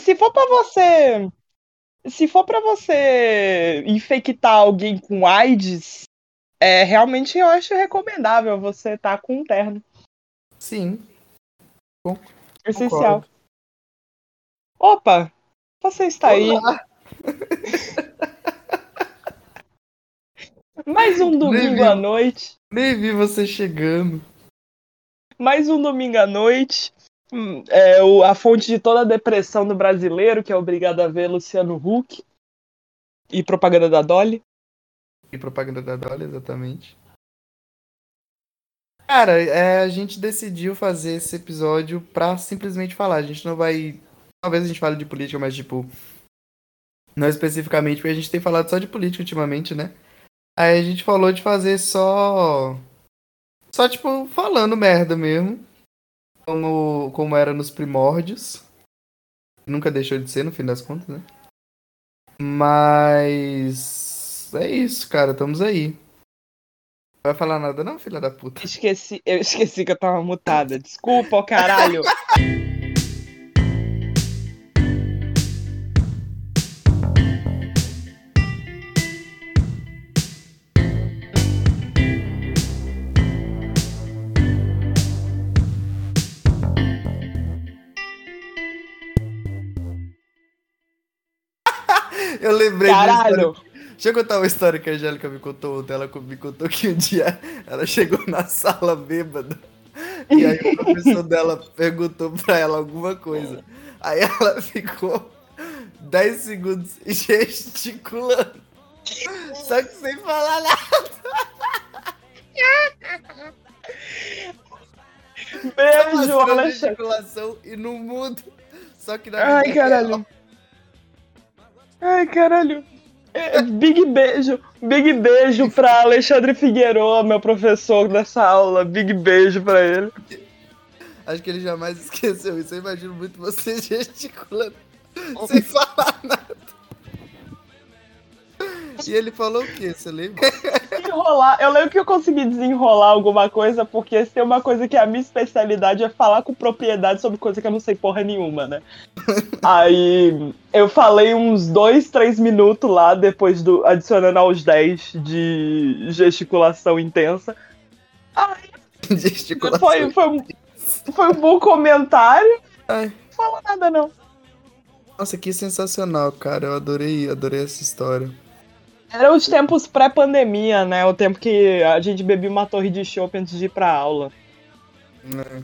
Se for pra você. Se for pra você infectar alguém com AIDS, é, realmente eu acho recomendável você estar tá com um terno. Sim. Bom, Essencial. Concordo. Opa! Você está Olá. aí. Mais um domingo à noite. Nem vi você chegando. Mais um domingo à noite. Hum, é o, a fonte de toda a depressão do brasileiro, que é obrigado a ver Luciano Huck. E propaganda da Dolly. E propaganda da Dolly, exatamente. Cara, é, a gente decidiu fazer esse episódio pra simplesmente falar. A gente não vai. Talvez a gente fale de política, mas tipo. Não especificamente, porque a gente tem falado só de política ultimamente, né? Aí a gente falou de fazer só. Só, tipo, falando merda mesmo. Como, como era nos primórdios. Nunca deixou de ser, no fim das contas, né? Mas. É isso, cara. Estamos aí. Não vai falar nada, não, filha da puta? Esqueci, eu esqueci que eu tava mutada. Desculpa, caralho. lembrei Caralho. Deixa eu contar uma história que a Angélica me contou ontem. Ela me contou que um dia ela chegou na sala bêbada. E aí o professor dela perguntou pra ela alguma coisa. Aí ela ficou 10 segundos gesticulando. Só que sem falar nada. Beijo, Alexandre. gesticulação e no mudo. Só que na Ai, caralho. Ai, caralho. É, big beijo, big beijo pra Alexandre Figueiredo, meu professor dessa aula. Big beijo pra ele. Acho que ele jamais esqueceu isso. Eu imagino muito você gesticulando sem falar nada. E ele falou o quê? Você lembra? Enrolar. Eu lembro que eu consegui desenrolar alguma coisa, porque se tem uma coisa que é a minha especialidade é falar com propriedade sobre coisa que eu não sei porra nenhuma, né? Aí eu falei uns dois, três minutos lá, depois do. adicionando aos 10 de gesticulação intensa. Aí, gesticulação. Foi, foi, um, foi um bom comentário. Ai. Não falou nada, não. Nossa, que sensacional, cara. Eu adorei, adorei essa história. Era os tempos pré-pandemia, né? O tempo que a gente bebia uma torre de chopp antes de ir pra aula. É.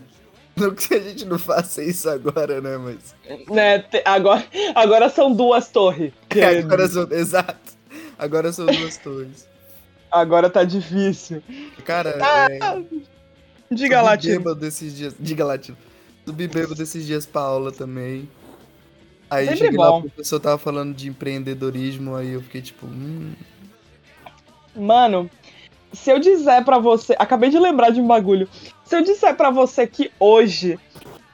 Não que a gente não faça isso agora, né? Mas. Né, agora, agora são duas torres. Que... É, agora são, exato. Agora são duas torres. Agora tá difícil. Cara, ah, é... Diga lá, desses dias. Diga. Subi bêbado desses dias pra aula também. Aí Sempre cheguei bom. lá, o professor tava falando de empreendedorismo, aí eu fiquei tipo. Hum. Mano, se eu disser para você. Acabei de lembrar de um bagulho. Se eu disser para você que hoje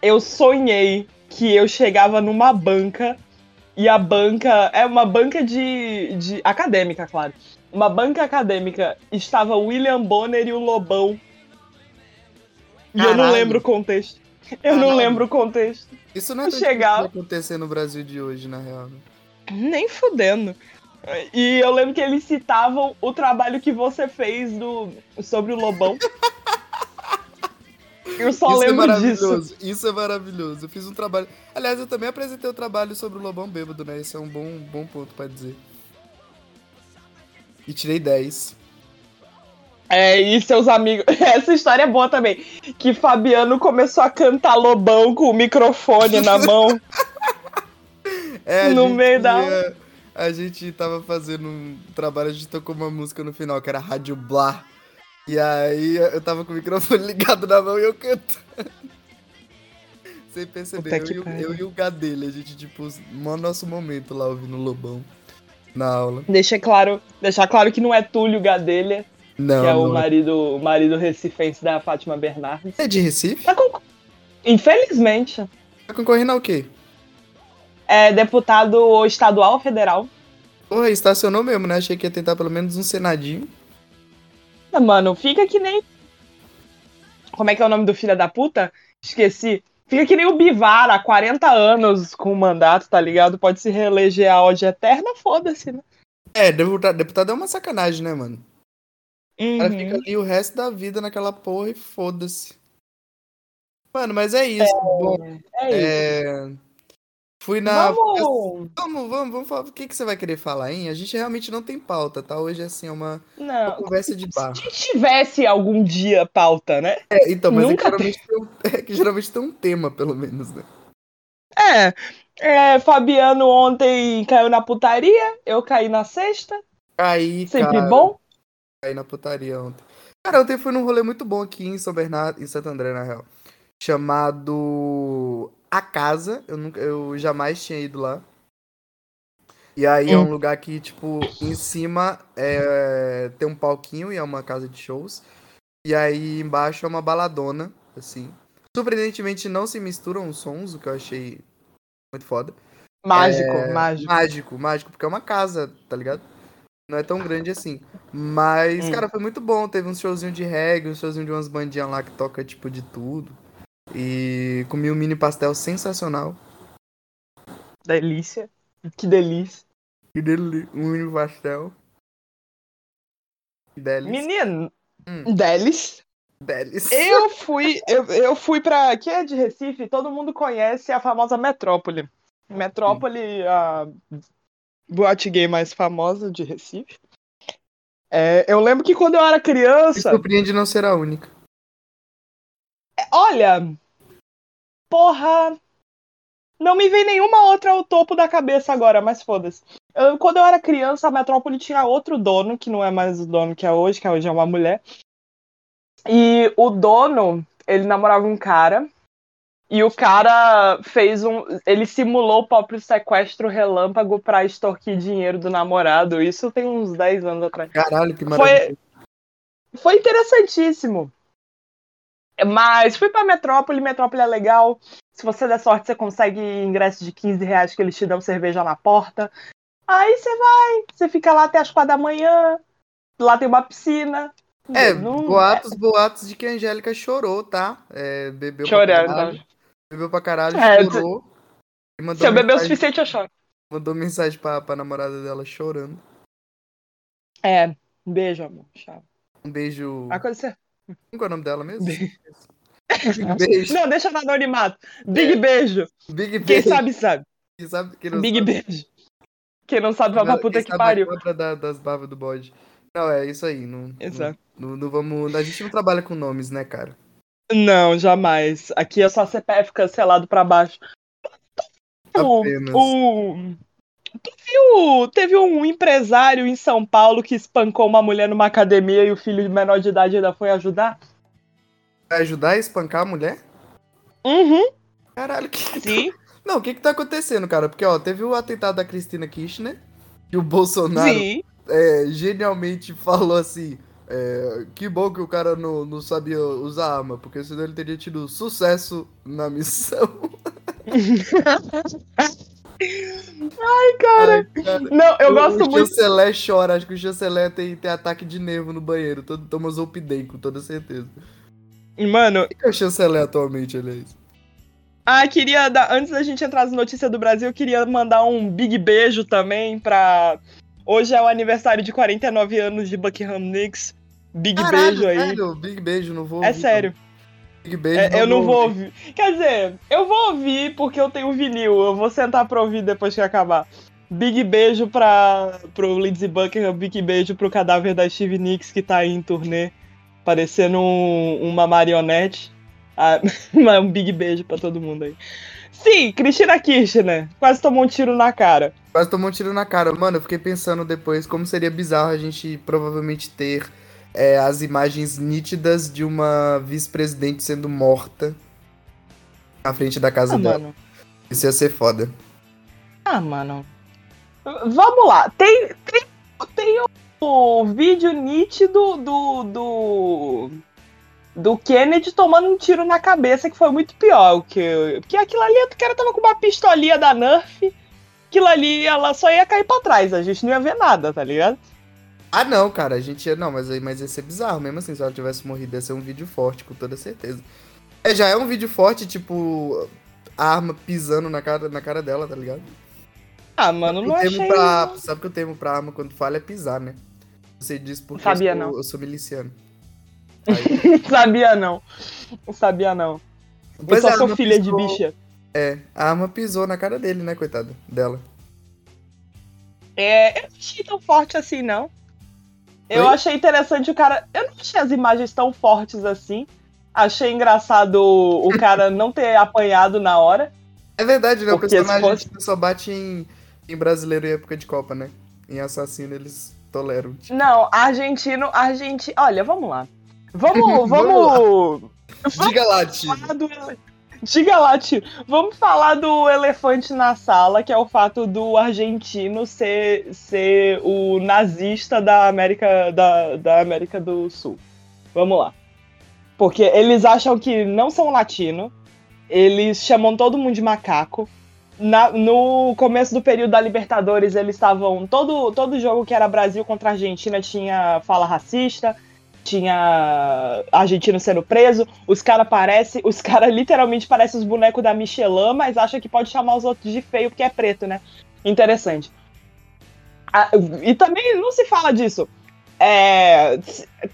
eu sonhei que eu chegava numa banca e a banca. É uma banca de. de acadêmica, claro. Uma banca acadêmica. Estava o William Bonner e o Lobão. E Caralho. eu não lembro o contexto. Eu não lembro o contexto. Isso não é chegar... que acontecer no Brasil de hoje, na real. Né? Nem fudendo. E eu lembro que eles citavam o trabalho que você fez do... sobre o Lobão. Eu só Isso é lembro é disso. Isso é maravilhoso. Eu fiz um trabalho. Aliás, eu também apresentei o um trabalho sobre o Lobão Bêbado, né? Esse é um bom, bom ponto para dizer. E tirei 10. É, e seus amigos. Essa história é boa também. Que Fabiano começou a cantar lobão com o microfone na mão. É, no meio da. Ia, a gente tava fazendo um trabalho, a gente tocou uma música no final, que era Rádio Blá. E aí eu tava com o microfone ligado na mão e eu canto. Sem perceber, eu, eu, eu, e o Gadelha, a gente, tipo, no nosso momento lá ouvindo o Lobão na aula. Deixa claro, deixar claro que não é Túlio Gadelha, não, que é o é. marido, o marido recifense da Fátima Bernardes. É de Recife? Tá concor... Infelizmente. Tá concorrendo ao quê? É deputado estadual ou federal. Porra, estacionou mesmo, né? Achei que ia tentar pelo menos um senadinho. Mano, fica que nem. Como é que é o nome do filho da puta? Esqueci. Fica que nem o Bivar, há 40 anos com o mandato, tá ligado? Pode se reeleger a ódio eterna, foda-se, né? É, deputado, deputado é uma sacanagem, né, mano? O cara fica Uhum. ali o resto da vida naquela porra e foda-se. Mano, mas é isso. Bom, É isso. é... Fui na. Vamos. Vamos, vamos, vamos falar. O que, que você vai querer falar, hein? A gente realmente não tem pauta, tá? Hoje, assim, é uma, uma Não. conversa de bar. Se tivesse algum dia pauta, né? É, então, mas é que, Nunca geralmente tem um, é que geralmente tem um tema, pelo menos, né? É, é, Fabiano ontem caiu na putaria, eu caí na sexta, Aí, sempre cara, bom. Caí na putaria ontem. Cara, ontem fui num rolê muito bom aqui em São Bernardo, em Santo André, na real. Chamado A Casa. Eu, nunca, eu jamais tinha ido lá. E aí é um Hum. lugar que, tipo, em cima é, tem um palquinho e é uma casa de shows. E aí embaixo é uma baladona, assim. Surpreendentemente não se misturam os sons, o que eu achei muito foda. Mágico, É, mágico. Mágico, mágico, porque é uma casa, tá ligado? Não é tão grande assim. Mas, Hum. cara, foi muito bom. Teve uns showzinho de reggae, um showzinho de umas bandinhas lá que toca, tipo, de tudo. E comi um mini pastel sensacional. Delícia. Que delícia. E dele, um mini pastel. Delis. Menino, Hum. Delis. Delis. Eu fui, eu, eu fui pra. Aqui é de Recife, todo mundo conhece a famosa Metrópole. Metrópole, a boate gay mais famosa de Recife. É, eu lembro que quando eu era Me criança. surpreende não ser a única. Olha, porra, não me vem nenhuma outra ao topo da cabeça agora, mas foda-se. Eu- Quando eu era criança, a Metrópole tinha outro dono, que não é mais o dono que é hoje, que hoje é uma mulher. E o dono, ele namorava um cara, e o cara fez um. Ele simulou o próprio sequestro relâmpago pra extorquir dinheiro do namorado. Isso tem uns 10 anos atrás. Caralho, que maravilha. Foi, foi interessantíssimo. Mas fui pra Metrópole, Metrópole é legal. Se você der sorte, você consegue ingresso de 15 reais que eles te dão cerveja na porta. Aí você vai, você fica lá até as quatro da manhã. Lá tem uma piscina. É, Não- boatos, boatos de que a Angélica chorou, tá? É, bebeu Chorando. Bebeu pra caralho, É, chorou. E mandou Se eu beber o suficiente, eu choro. Mandou mensagem pra, pra namorada dela chorando. É, beijo, amor. Tchau. Um beijo. A coisa você... Qual é o nome dela mesmo? Beijo. Beijo. Não, deixa no anonimato. Big beijo. Big Quem beijo. sabe, sabe. Quem sabe quem não Big sabe, beijo. Quem não sabe, vai pra puta que pariu. da- das barbas do bode. Não, é isso aí. Não, Exato. Não, não, não vamos. A gente não trabalha com nomes, né, cara? Não, jamais. Aqui é só CPF cancelado pra baixo. Apenas. o- Tu viu? Teve um empresário em São Paulo que espancou uma mulher numa academia e o filho de menor de idade ainda foi ajudar? Ajudar a espancar a mulher? Uhum, Caralho, que. sim. Não, o que que tá acontecendo, cara? Porque, ó, teve o atentado da Cristina Kirchner. E o Bolsonaro é, genialmente falou assim: é, que bom que o cara não, não sabia usar arma, porque senão ele teria tido sucesso na missão. Ai, cara. Ai, cara. Não, eu o, gosto o muito. chanceler chora, acho que o chanceler tem, tem ataque de nervo no banheiro, todo, toma Zolpidem, com toda certeza. Mano, O que é o chanceler atualmente, aliás? ah, queria dar. Antes da gente entrar nas notícias do Brasil, eu queria mandar um big beijo também pra. Hoje é o aniversário de 49 anos de Buckingham Nicks. Big beijo aí. sério, big beijo, não vou É ouvir, sério. não. Big beijo, É, eu não vou ouvir. Quer dizer, eu vou ouvir porque eu tenho vinil. Eu vou sentar pra ouvir depois que acabar. Big beijo pra, pro Lindsey Buckingham, big beijo pro cadáver da Steve Nicks que tá aí em turnê, parecendo um- uma marionete. Ah, um big beijo pra todo mundo aí. Sim, Cristina Kirchner quase tomou um tiro na cara. Quase tomou um tiro na cara. Mano, eu fiquei pensando depois como seria bizarro a gente provavelmente ter é, as imagens nítidas de uma vice-presidente sendo morta na frente da casa Ah, dela. mano. Isso ia ser foda. Ah, mano. Vamos lá. Tem, tem, tem o vídeo nítido do, do. Do Kennedy tomando um tiro na cabeça, que foi muito pior. Que, porque aquilo ali, o cara tava com uma pistolinha da Nerf. Aquilo ali, ela só ia cair pra trás. A gente não ia ver nada, tá ligado? Ah, não, cara, a gente ia. Não, mas, aí- mas ia ser bizarro mesmo assim. Se ela tivesse morrido, ia ser um vídeo forte, com toda certeza. É, já é um vídeo forte, tipo, a arma pisando na cara, na cara dela, tá ligado? Ah, mano, não termo achei. pra, Sabe que o termo pra arma quando falha é pisar, né? Você diz porque Sabia, eu, sou, não. eu sou miliciano. Sabia não. Sabia não. Eu Pois só é, sou filha de pisou. bicha. é, a arma pisou na cara dele, né, coitada dela. É, eu não achei tão forte assim, não. Eu Oi? achei interessante o cara. Eu não achei as imagens tão fortes assim. Achei engraçado o cara não ter apanhado na hora. É verdade, né? O personagem fosse- só bate em, em brasileiro em época de Copa, né? Em assassino eles toleram. Não, argentino, argentino. Olha, vamos lá. Vamos, Vamos vamos. Diga lá, tio. Diga lá, tio. Vamos falar do elefante na sala, que é o fato do argentino ser, ser o nazista da América, da, da América do Sul. Vamos lá. Porque eles acham que não são latino, eles chamam todo mundo de macaco. Na- no começo do período da Libertadores, eles estavam. Todo, todo jogo que era Brasil contra Argentina tinha fala racista, tinha argentino sendo preso. Os caras parecem. Os caras literalmente parecem os bonecos da Michelin, mas acham que pode chamar os outros de feio porque é preto, né? Interessante. Ah, e também não se fala disso. É,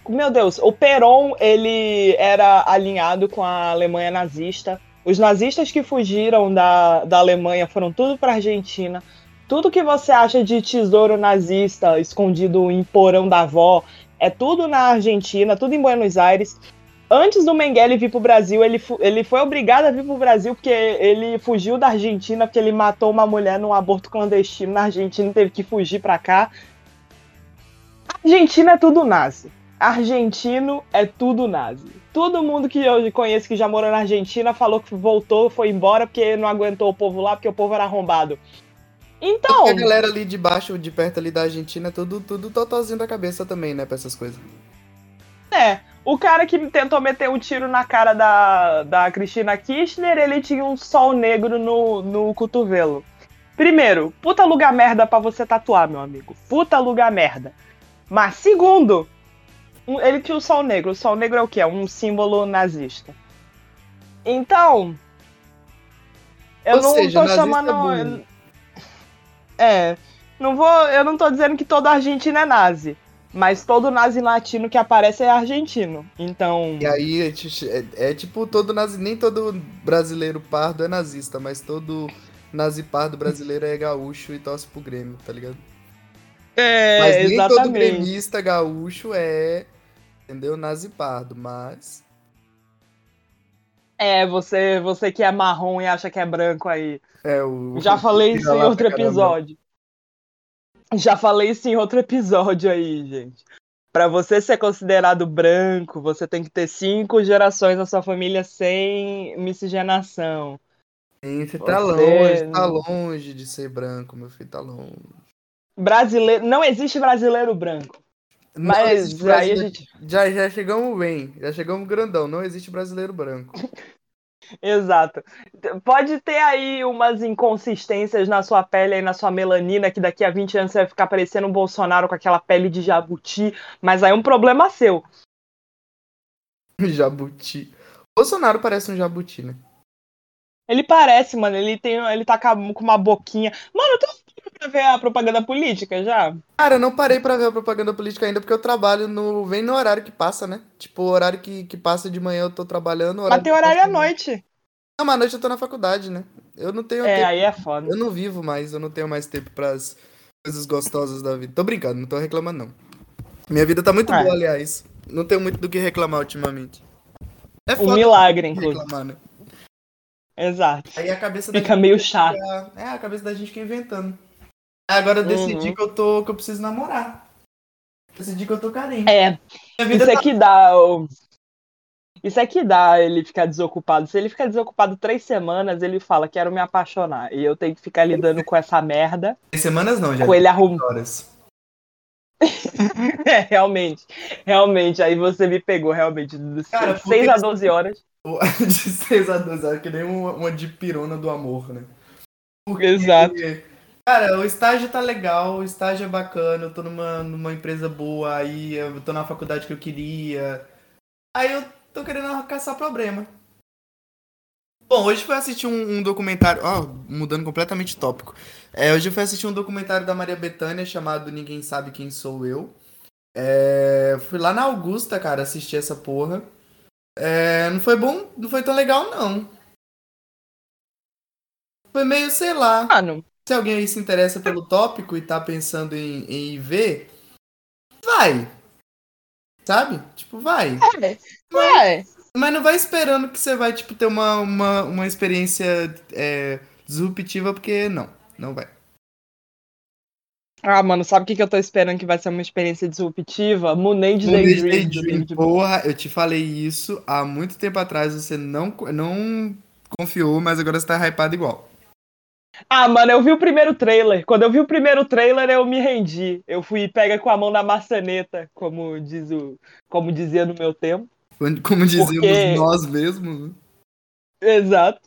meu Deus, o Perón ele era alinhado com a Alemanha nazista. Os nazistas que fugiram da, da Alemanha foram tudo para Argentina. Tudo que você acha de tesouro nazista escondido em porão da avó é tudo na Argentina, tudo em Buenos Aires. Antes do Mengele vir pro Brasil, ele, ele foi obrigado a vir pro Brasil porque ele fugiu da Argentina, porque ele matou uma mulher num aborto clandestino na Argentina e teve que fugir pra cá. Argentina é tudo nazi. Argentino é tudo nazi. Todo mundo que eu conheço que já morou na Argentina falou que voltou, foi embora porque não aguentou o povo lá, porque o povo era arrombado. Então, A galera ali de baixo, de perto ali da Argentina, é tudo, tudo totalzinho da cabeça também, né, pra essas coisas. é. O cara que tentou meter um tiro na cara da, da Cristina Kirchner, ele tinha um sol negro no, no cotovelo. Primeiro, puta lugar merda pra você tatuar, meu amigo. Puta lugar merda. Mas segundo, ele tinha o sol negro. O sol negro é o quê? É um símbolo nazista. Então. Eu Ou não seja, tô chamando. É. Não vou. Eu não tô dizendo que todo argentino é nazi. Mas todo nazi latino que aparece é argentino. Então. E aí é, é- tipo todo nazi, nem todo brasileiro pardo é nazista, mas todo nazi pardo brasileiro é gaúcho e torce pro Grêmio, tá ligado? É, mas nem todo exatamente. gremista gaúcho é, entendeu? Nazi pardo, mas É, você, você que é marrom e acha que é branco aí. é o Já falei isso em outro episódio. Já falei isso em outro episódio aí, gente. Pra você ser considerado branco, você tem que ter cinco gerações na sua família sem miscigenação. Sim, Você tá Você- longe, tá longe de ser branco, meu filho, tá longe. Brasileiro, não existe brasileiro branco. Mas a brasileiro- gente, Já, já chegamos bem, já chegamos grandão, não existe brasileiro branco. exato. Pode ter aí umas inconsistências na sua pele e na sua melanina que daqui a 20 anos você vai ficar parecendo um Bolsonaro com aquela pele de jabuti, mas aí é um problema seu. Jabuti. Bolsonaro parece um jabuti, né? Ele parece, mano, ele tem, ele tá com uma boquinha. Mano, tu pra ver a propaganda política já? Cara, eu não parei pra ver a propaganda política ainda porque eu trabalho no. Vem no horário que passa, né? Tipo, o horário que, que passa de manhã eu tô trabalhando. Mas tem horário à noite. Não, mas à noite eu tô na faculdade, né? Eu não tenho É, tempo. aí é foda. Eu não vivo mais, eu não tenho mais tempo pras coisas gostosas da vida. Tô brincando, não tô reclamando, não. Minha vida tá muito É. boa, aliás. Não tenho muito do que reclamar ultimamente. É Um foda milagre, inclusive. reclamar, né? Exato. Aí a cabeça da Fica meio chato. É, a cabeça da gente fica inventando. Agora eu decidi Uhum. que eu tô. que eu preciso namorar. Decidi que eu tô carente. É, isso é tá... que dá. o- Isso é que dá ele ficar desocupado. Se ele ficar desocupado três semanas, ele fala, quero me apaixonar. E eu tenho que ficar lidando com essa merda, Tem semanas não, já. com ele arrumando. horas. É, realmente. Realmente, aí você me pegou, realmente. De Cara, 6 porque- a 12 horas. De 6 a 12 horas, que nem uma, uma dipirona do amor, né? Porque, Exato. Cara, o estágio tá legal, o estágio é bacana, eu tô numa, numa empresa boa, aí eu tô na faculdade que eu queria. Aí eu tô querendo caçar problema. Bom, hoje fui assistir um, um documentário. Ó, mudando completamente de tópico. É, hoje eu fui assistir um documentário da Maria Bethânia chamado Ninguém Sabe Quem Sou Eu. É, fui lá na Augusta, cara, assistir essa porra. É, não foi bom, não foi tão legal, não. Foi meio, sei lá. Ah, não. Se alguém aí se interessa pelo tópico e tá pensando em, em ver, vai. Sabe? Tipo, vai. É, vai. Mas não vai esperando que você vai, tipo, ter uma, uma, uma experiência é, disruptiva, porque não, não vai. Ah, mano, sabe o que, que eu tô esperando que vai ser uma experiência disruptiva? Moonage Moonage Daydream. do Daydream, Bowie. porra, eu te falei isso há muito tempo atrás, você não, não confiou, mas agora você tá hypado igual. Ah, mano, eu vi o primeiro trailer. Quando eu vi o primeiro trailer, eu me rendi. Eu fui pega com a mão na maçaneta, como, diz o, como dizia no meu tempo. Como dizíamos Porque- nós mesmos. né? Exato.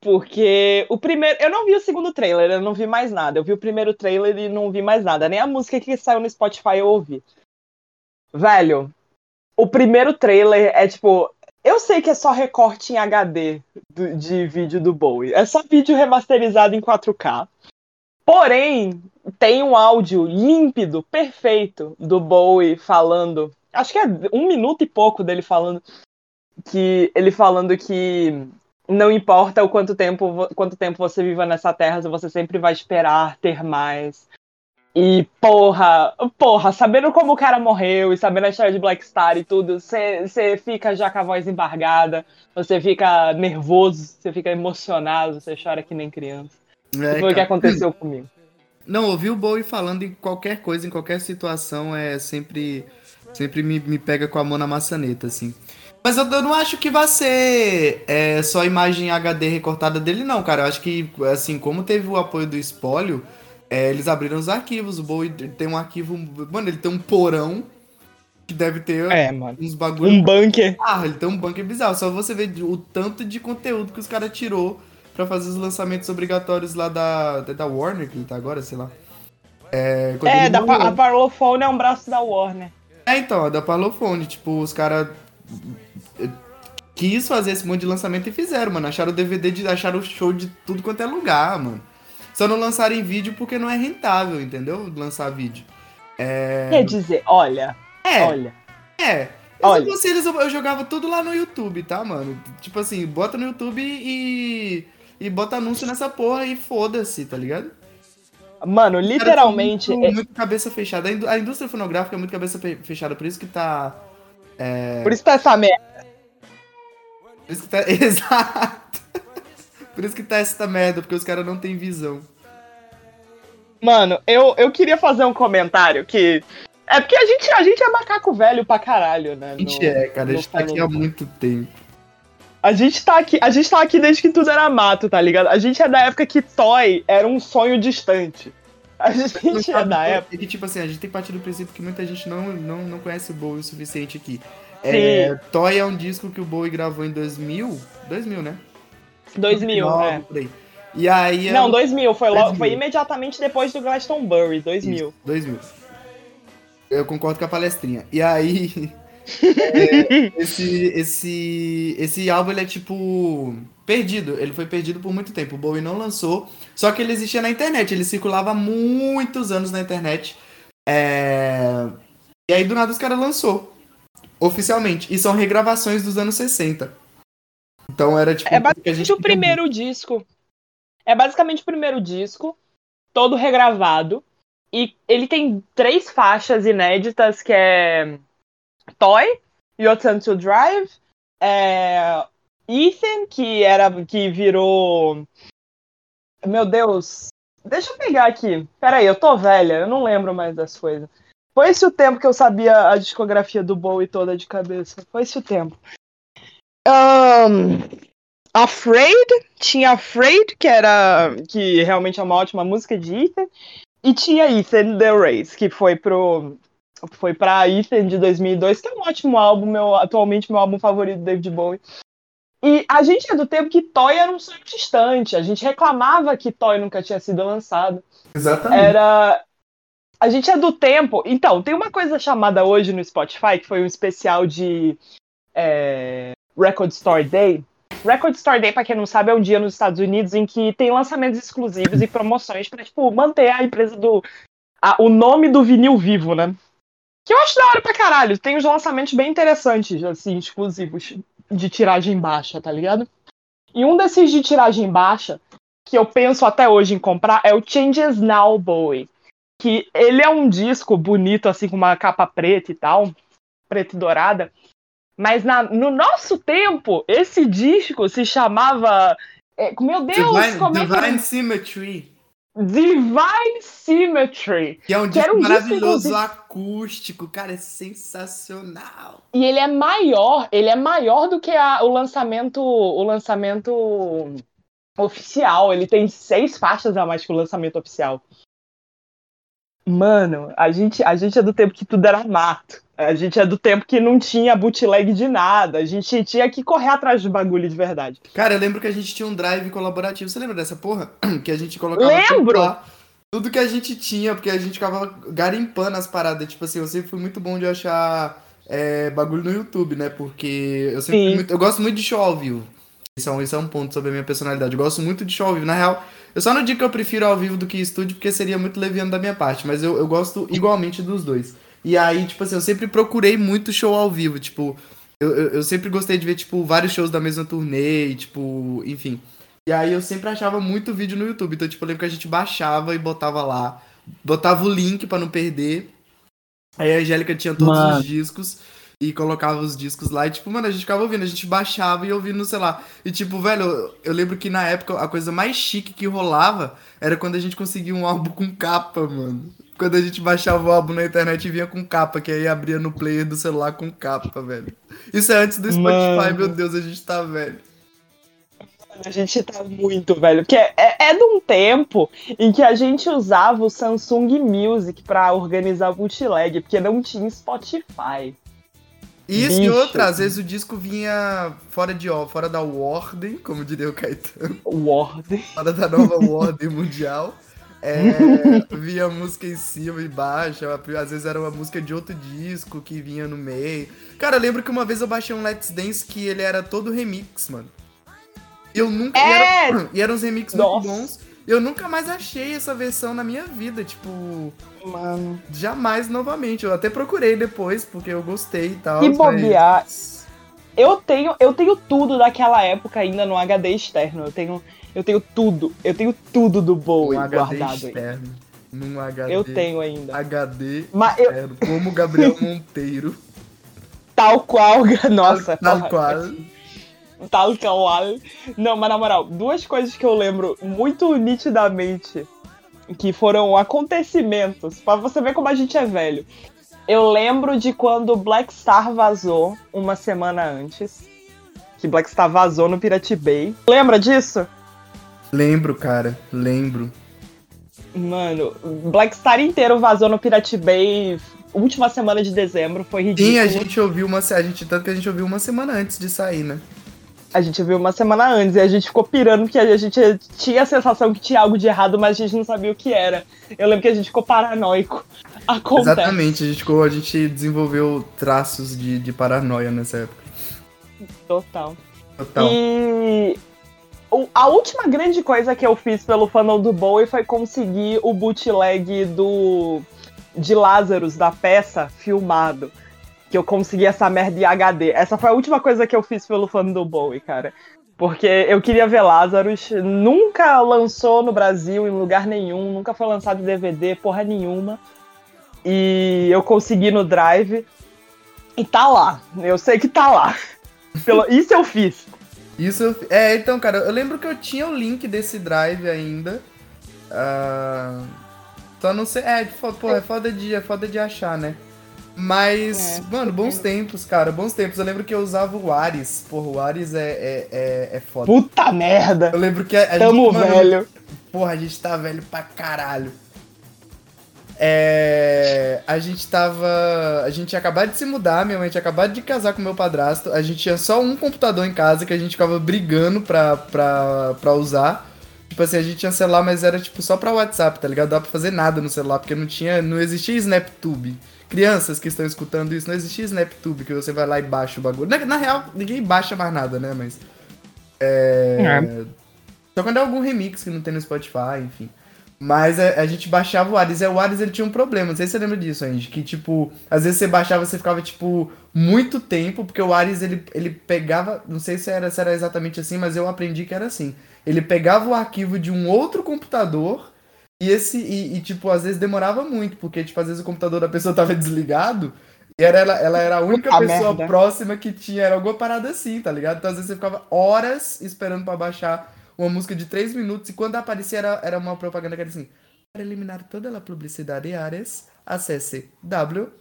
Porque o primeiro. Eu não vi o segundo trailer, eu não vi mais nada. Eu vi o primeiro trailer e não vi mais nada. Nem a música que saiu no Spotify eu ouvi. Velho, o primeiro trailer é tipo. Eu sei que é só recorte em HD do- de vídeo do Bowie. É só vídeo remasterizado em 4K. Porém, tem um áudio límpido, perfeito, do Bowie falando. Acho que é um minuto e pouco dele falando que ele falando que não importa o quanto tempo, quanto tempo você viva nessa terra, você sempre vai esperar ter mais. E porra, porra, sabendo como o cara morreu e sabendo a história de Black Star e tudo, você fica já com a voz embargada, você fica nervoso, você fica emocionado, você chora que nem criança. É, foi o que aconteceu comigo. Não, ouvir o Bowie falando em qualquer coisa, em qualquer situação, é sempre. Sempre me, me pega com a mão na maçaneta, assim. Mas eu, eu não acho que vai ser é, só imagem HD recortada dele, não, cara. Eu acho que, assim, como teve o apoio do espólio, é, eles abriram os arquivos. O Bowie tem um arquivo. Mano, ele tem um porão que deve ter É, uns bagulho. Um bunker. Ah, ele tem um bunker bizarro. Só você ver o tanto de conteúdo que os caras tirou pra fazer os lançamentos obrigatórios lá da, da Warner, que ele tá agora, sei lá. É, É, da. Pa- a Parlophone é um braço da Warner. É, então, a da Parlophone. Tipo, os caras quis fazer esse monte de lançamento e fizeram, mano. Acharam o DVD, de, acharam o show de tudo quanto é lugar, mano. Só não lançaram em vídeo porque não é rentável, entendeu? Lançar vídeo. Quer dizer, olha, É, olha. É. Eu, Olha. eu eu jogava tudo lá no YouTube, tá, mano? Tipo assim, bota no YouTube e. E bota anúncio nessa porra e foda-se, tá ligado? Mano, literalmente. Muito, é- muito cabeça fechada. A indú- A indústria fonográfica é muito cabeça fe- fechada, por isso que tá. Por isso tá essa merda. Por isso que tá. Exato! Por isso que tá essa merda, porque os caras não têm visão. Mano, eu, eu queria fazer um comentário que. É porque a gente, a gente é macaco velho pra caralho, né? A gente no- é, cara, a gente tá aqui há muito tempo. A gente tá aqui, a gente tá aqui desde que tudo era mato, tá ligado? A gente é da época que Toy era um sonho distante. A gente é da por- época. É que, tipo assim, a gente tem que partir do princípio que muita gente não, não, não conhece o Bowie o suficiente aqui. É, Toy é um disco que o Bowie gravou em 2000? 2000, né? 2000, 2009, é. E aí... é Não, um- 2000, foi, logo, 2000. foi imediatamente depois do Glastonbury, 2000. Isso, 2000. Eu concordo com a palestrinha. E aí... é, esse, esse, esse álbum, ele é tipo... Perdido. Ele foi perdido por muito tempo. O Bowie não lançou. Só que ele existia na internet. Ele circulava há muitos anos na internet. É... E aí, do nada, os caras lançou. Oficialmente. E são regravações dos anos 60. Então era tipo... É basicamente o primeiro disco. É basicamente o primeiro disco, todo regravado. E ele tem três faixas inéditas, que é Toy, Your Turn to Drive, é, Ethan, que era que virou. Meu Deus. Deixa eu pegar aqui. Peraí, eu tô velha, eu não lembro mais das coisas. Foi esse o tempo que eu sabia a discografia do Bowie toda de cabeça. Foi esse o tempo. Ahn, Afraid, tinha Afraid, que era. que realmente é uma ótima música de Ethan. E tinha Ethan The Race, que foi pro. Foi pra Ethan de 2002, que é um ótimo álbum, meu, atualmente meu álbum favorito David Bowie. E a gente é do tempo que Toy era um sonho distante. A gente reclamava que Toy nunca tinha sido lançado. Exatamente. Era. A gente é do tempo. Então, tem uma coisa chamada hoje no Spotify, que foi um especial de é, Record Store Day. Record Store Day, pra quem não sabe, é um dia nos Estados Unidos em que tem lançamentos exclusivos e promoções pra, tipo, manter a empresa do. a- o nome do vinil vivo, né? Que eu acho da hora pra caralho. Tem uns lançamentos bem interessantes, assim, exclusivos de tiragem baixa, tá ligado? E um desses de tiragem baixa, que eu penso até hoje em comprar, é o Changes Now Boy. Que ele é um disco bonito, assim, com uma capa preta e tal, preta e dourada. Mas na- no nosso tempo, esse disco se chamava. é, meu Deus, Divine, como é que Divine Symmetry. Divine Symmetry. Que é um Que disco um disco, maravilhoso, inclusive. acústico, cara, é sensacional. E ele é maior, ele é maior do que a- o lançamento, o lançamento oficial. Ele tem seis faixas a mais que o lançamento oficial. Mano, a gente, a gente é do tempo que tudo era mato. A gente é do tempo que não tinha bootleg de nada. A gente tinha que correr atrás do bagulho de verdade. Cara, eu lembro que a gente tinha um drive colaborativo. Você lembra dessa porra? Que a gente colocava Lembro! tudo lá. Tudo que a gente tinha, porque a gente ficava garimpando as paradas. Tipo assim, eu sempre fui muito bom de achar é, bagulho no YouTube, né? Porque eu sempre muito- Eu gosto muito de show ao vivo. Isso é, um, isso é um ponto sobre a minha personalidade. Eu gosto muito de show ao vivo. Na real, eu só não digo que eu prefiro ao vivo do que estúdio, porque seria muito leviano da minha parte. Mas eu, eu gosto igualmente dos dois. E aí, tipo assim, eu sempre procurei muito show ao vivo. Tipo, eu, eu, eu sempre gostei de ver, tipo, vários shows da mesma turnê, e, tipo, enfim. E aí eu sempre achava muito vídeo no YouTube. Então, tipo, eu lembro que a gente baixava e botava lá. Botava o link pra não perder. Aí a Angélica tinha todos Mano. os discos e colocava os discos lá. E, tipo, mano, a gente ficava ouvindo. A gente baixava e ouvindo, sei lá. E, tipo, velho, eu, eu lembro que na época a coisa mais chique que rolava era quando a gente conseguia um álbum com capa, mano. Quando a gente baixava o álbum na internet e vinha com capa, que aí abria no player do celular com capa, velho. Isso é antes do Spotify, Mano. meu Deus, a gente tá velho. A gente tá muito velho. Porque é, é de um tempo em que a gente usava o Samsung Music pra organizar bootleg, porque não tinha Spotify. Isso e Bicho. outra, às vezes o disco vinha fora de ó, fora da ordem, como diria o Caetano, Word. fora da nova ordem mundial. É, vinha música em cima e baixo, às vezes era uma música de outro disco que vinha no meio. Cara, eu lembro que uma vez eu baixei um Let's Dance que ele era todo remix, mano. E eu nunca. E, É! era, e eram uns remix Nossa. muito bons. Eu nunca mais achei essa versão na minha vida, tipo. Mano. Jamais novamente. Eu até procurei depois, porque eu gostei e tal. Que mas- bobear. Eu tenho, eu tenho tudo daquela época ainda no HD externo. Eu tenho, eu tenho tudo. Eu tenho tudo do Bowie um guardado aí. Num HD. Eu tenho ainda. HD Mas eu-. Como Gabriel Monteiro. Tal qual. Nossa. Tal porra, qual. Tal qual. Não, mas na moral, duas coisas que eu lembro muito nitidamente que foram acontecimentos, pra você ver como a gente é velho. Eu lembro de quando Black Star vazou uma semana antes. Que Black Star vazou no Pirate Bay. Lembra disso? Lembro, cara. Lembro. Mano, Black Star inteiro vazou no Pirate Bay última semana de dezembro, foi ridículo. Sim, a gente ouviu uma. A gente, tanto que a gente ouviu uma semana antes de sair, né? A gente viu uma semana antes e a gente ficou pirando porque a gente tinha a sensação que tinha algo de errado, mas a gente não sabia o que era. Eu lembro que a gente ficou paranoico. Acontece. Exatamente, a gente, ficou, a gente desenvolveu traços de, de paranoia nessa época. Total. Total. E a última grande coisa que eu fiz pelo funnel do Bowie foi conseguir o bootleg do de Lazarus da peça filmado. Que eu consegui essa merda em HD. Essa foi a última coisa que eu fiz pelo funnel do Bowie, cara. Porque eu queria ver Lazarus. Nunca lançou no Brasil em lugar nenhum. Nunca foi lançado em DVD, porra nenhuma. E eu consegui no Drive. E tá lá. Eu sei que tá lá. Pelo- Isso eu fiz. Isso. eu- É, então, cara, eu lembro que eu tinha o link desse drive ainda. Ah, só não sei. É, pô, é foda de, é foda de achar, né? Mas, É, mano, bons tempos, cara, bons tempos. Eu lembro que eu usava o Ares. Porra, o Ares é, é, é, é foda. Puta merda! Eu lembro que a, a Tamo gente, mano, velho. Porra, a gente tá velho pra caralho. É, a gente tava. A gente tinha acabado de se mudar, minha mãe tinha acabado de casar com meu padrasto. A gente tinha só um computador em casa que a gente ficava brigando pra, pra, pra usar. Tipo assim, a gente tinha celular, mas era tipo só pra WhatsApp, tá ligado? Dá pra fazer nada no celular, porque não tinha. Não existia SnapTube. Crianças que estão escutando isso, não existia SnapTube, que você vai lá e baixa o bagulho. Na, na real, ninguém baixa mais nada, né? Mas. É... é. Só quando é algum remix que não tem no Spotify, enfim. Mas a, a, gente baixava o Ares. E o Ares ele tinha um problema. Não sei se você lembra disso, gente. Que, tipo, às vezes você baixava você ficava, tipo, muito tempo, porque o Ares ele, ele pegava. Não sei se era, se era exatamente assim, mas eu aprendi que era assim. Ele pegava o arquivo de um outro computador e esse. E, e tipo, às vezes demorava muito, porque, tipo, às vezes o computador da pessoa tava desligado. E era, ela, ela era a única Puta pessoa merda. próxima que tinha. Era alguma parada assim, tá ligado? Então às vezes você ficava horas esperando para baixar uma música de 3 minutos, e quando aparecia era, era uma propaganda que era assim: para eliminar toda a publicidade Ares, acesse www.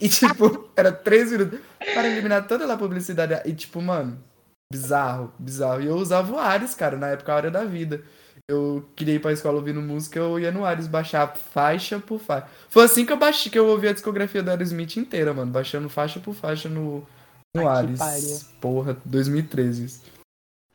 e tipo, era 3 minutos. Para eliminar toda a publicidade. E tipo, mano, bizarro, bizarro. E eu usava o Ares, cara, na época, a hora da vida. Eu queria ir pra escola ouvindo música, eu ia no Ares baixar faixa por faixa. Foi assim que eu baixei, que eu ouvi a discografia do Aerosmith inteira, mano. Baixando faixa por faixa no, no Ai, Ares. Porra, 2013.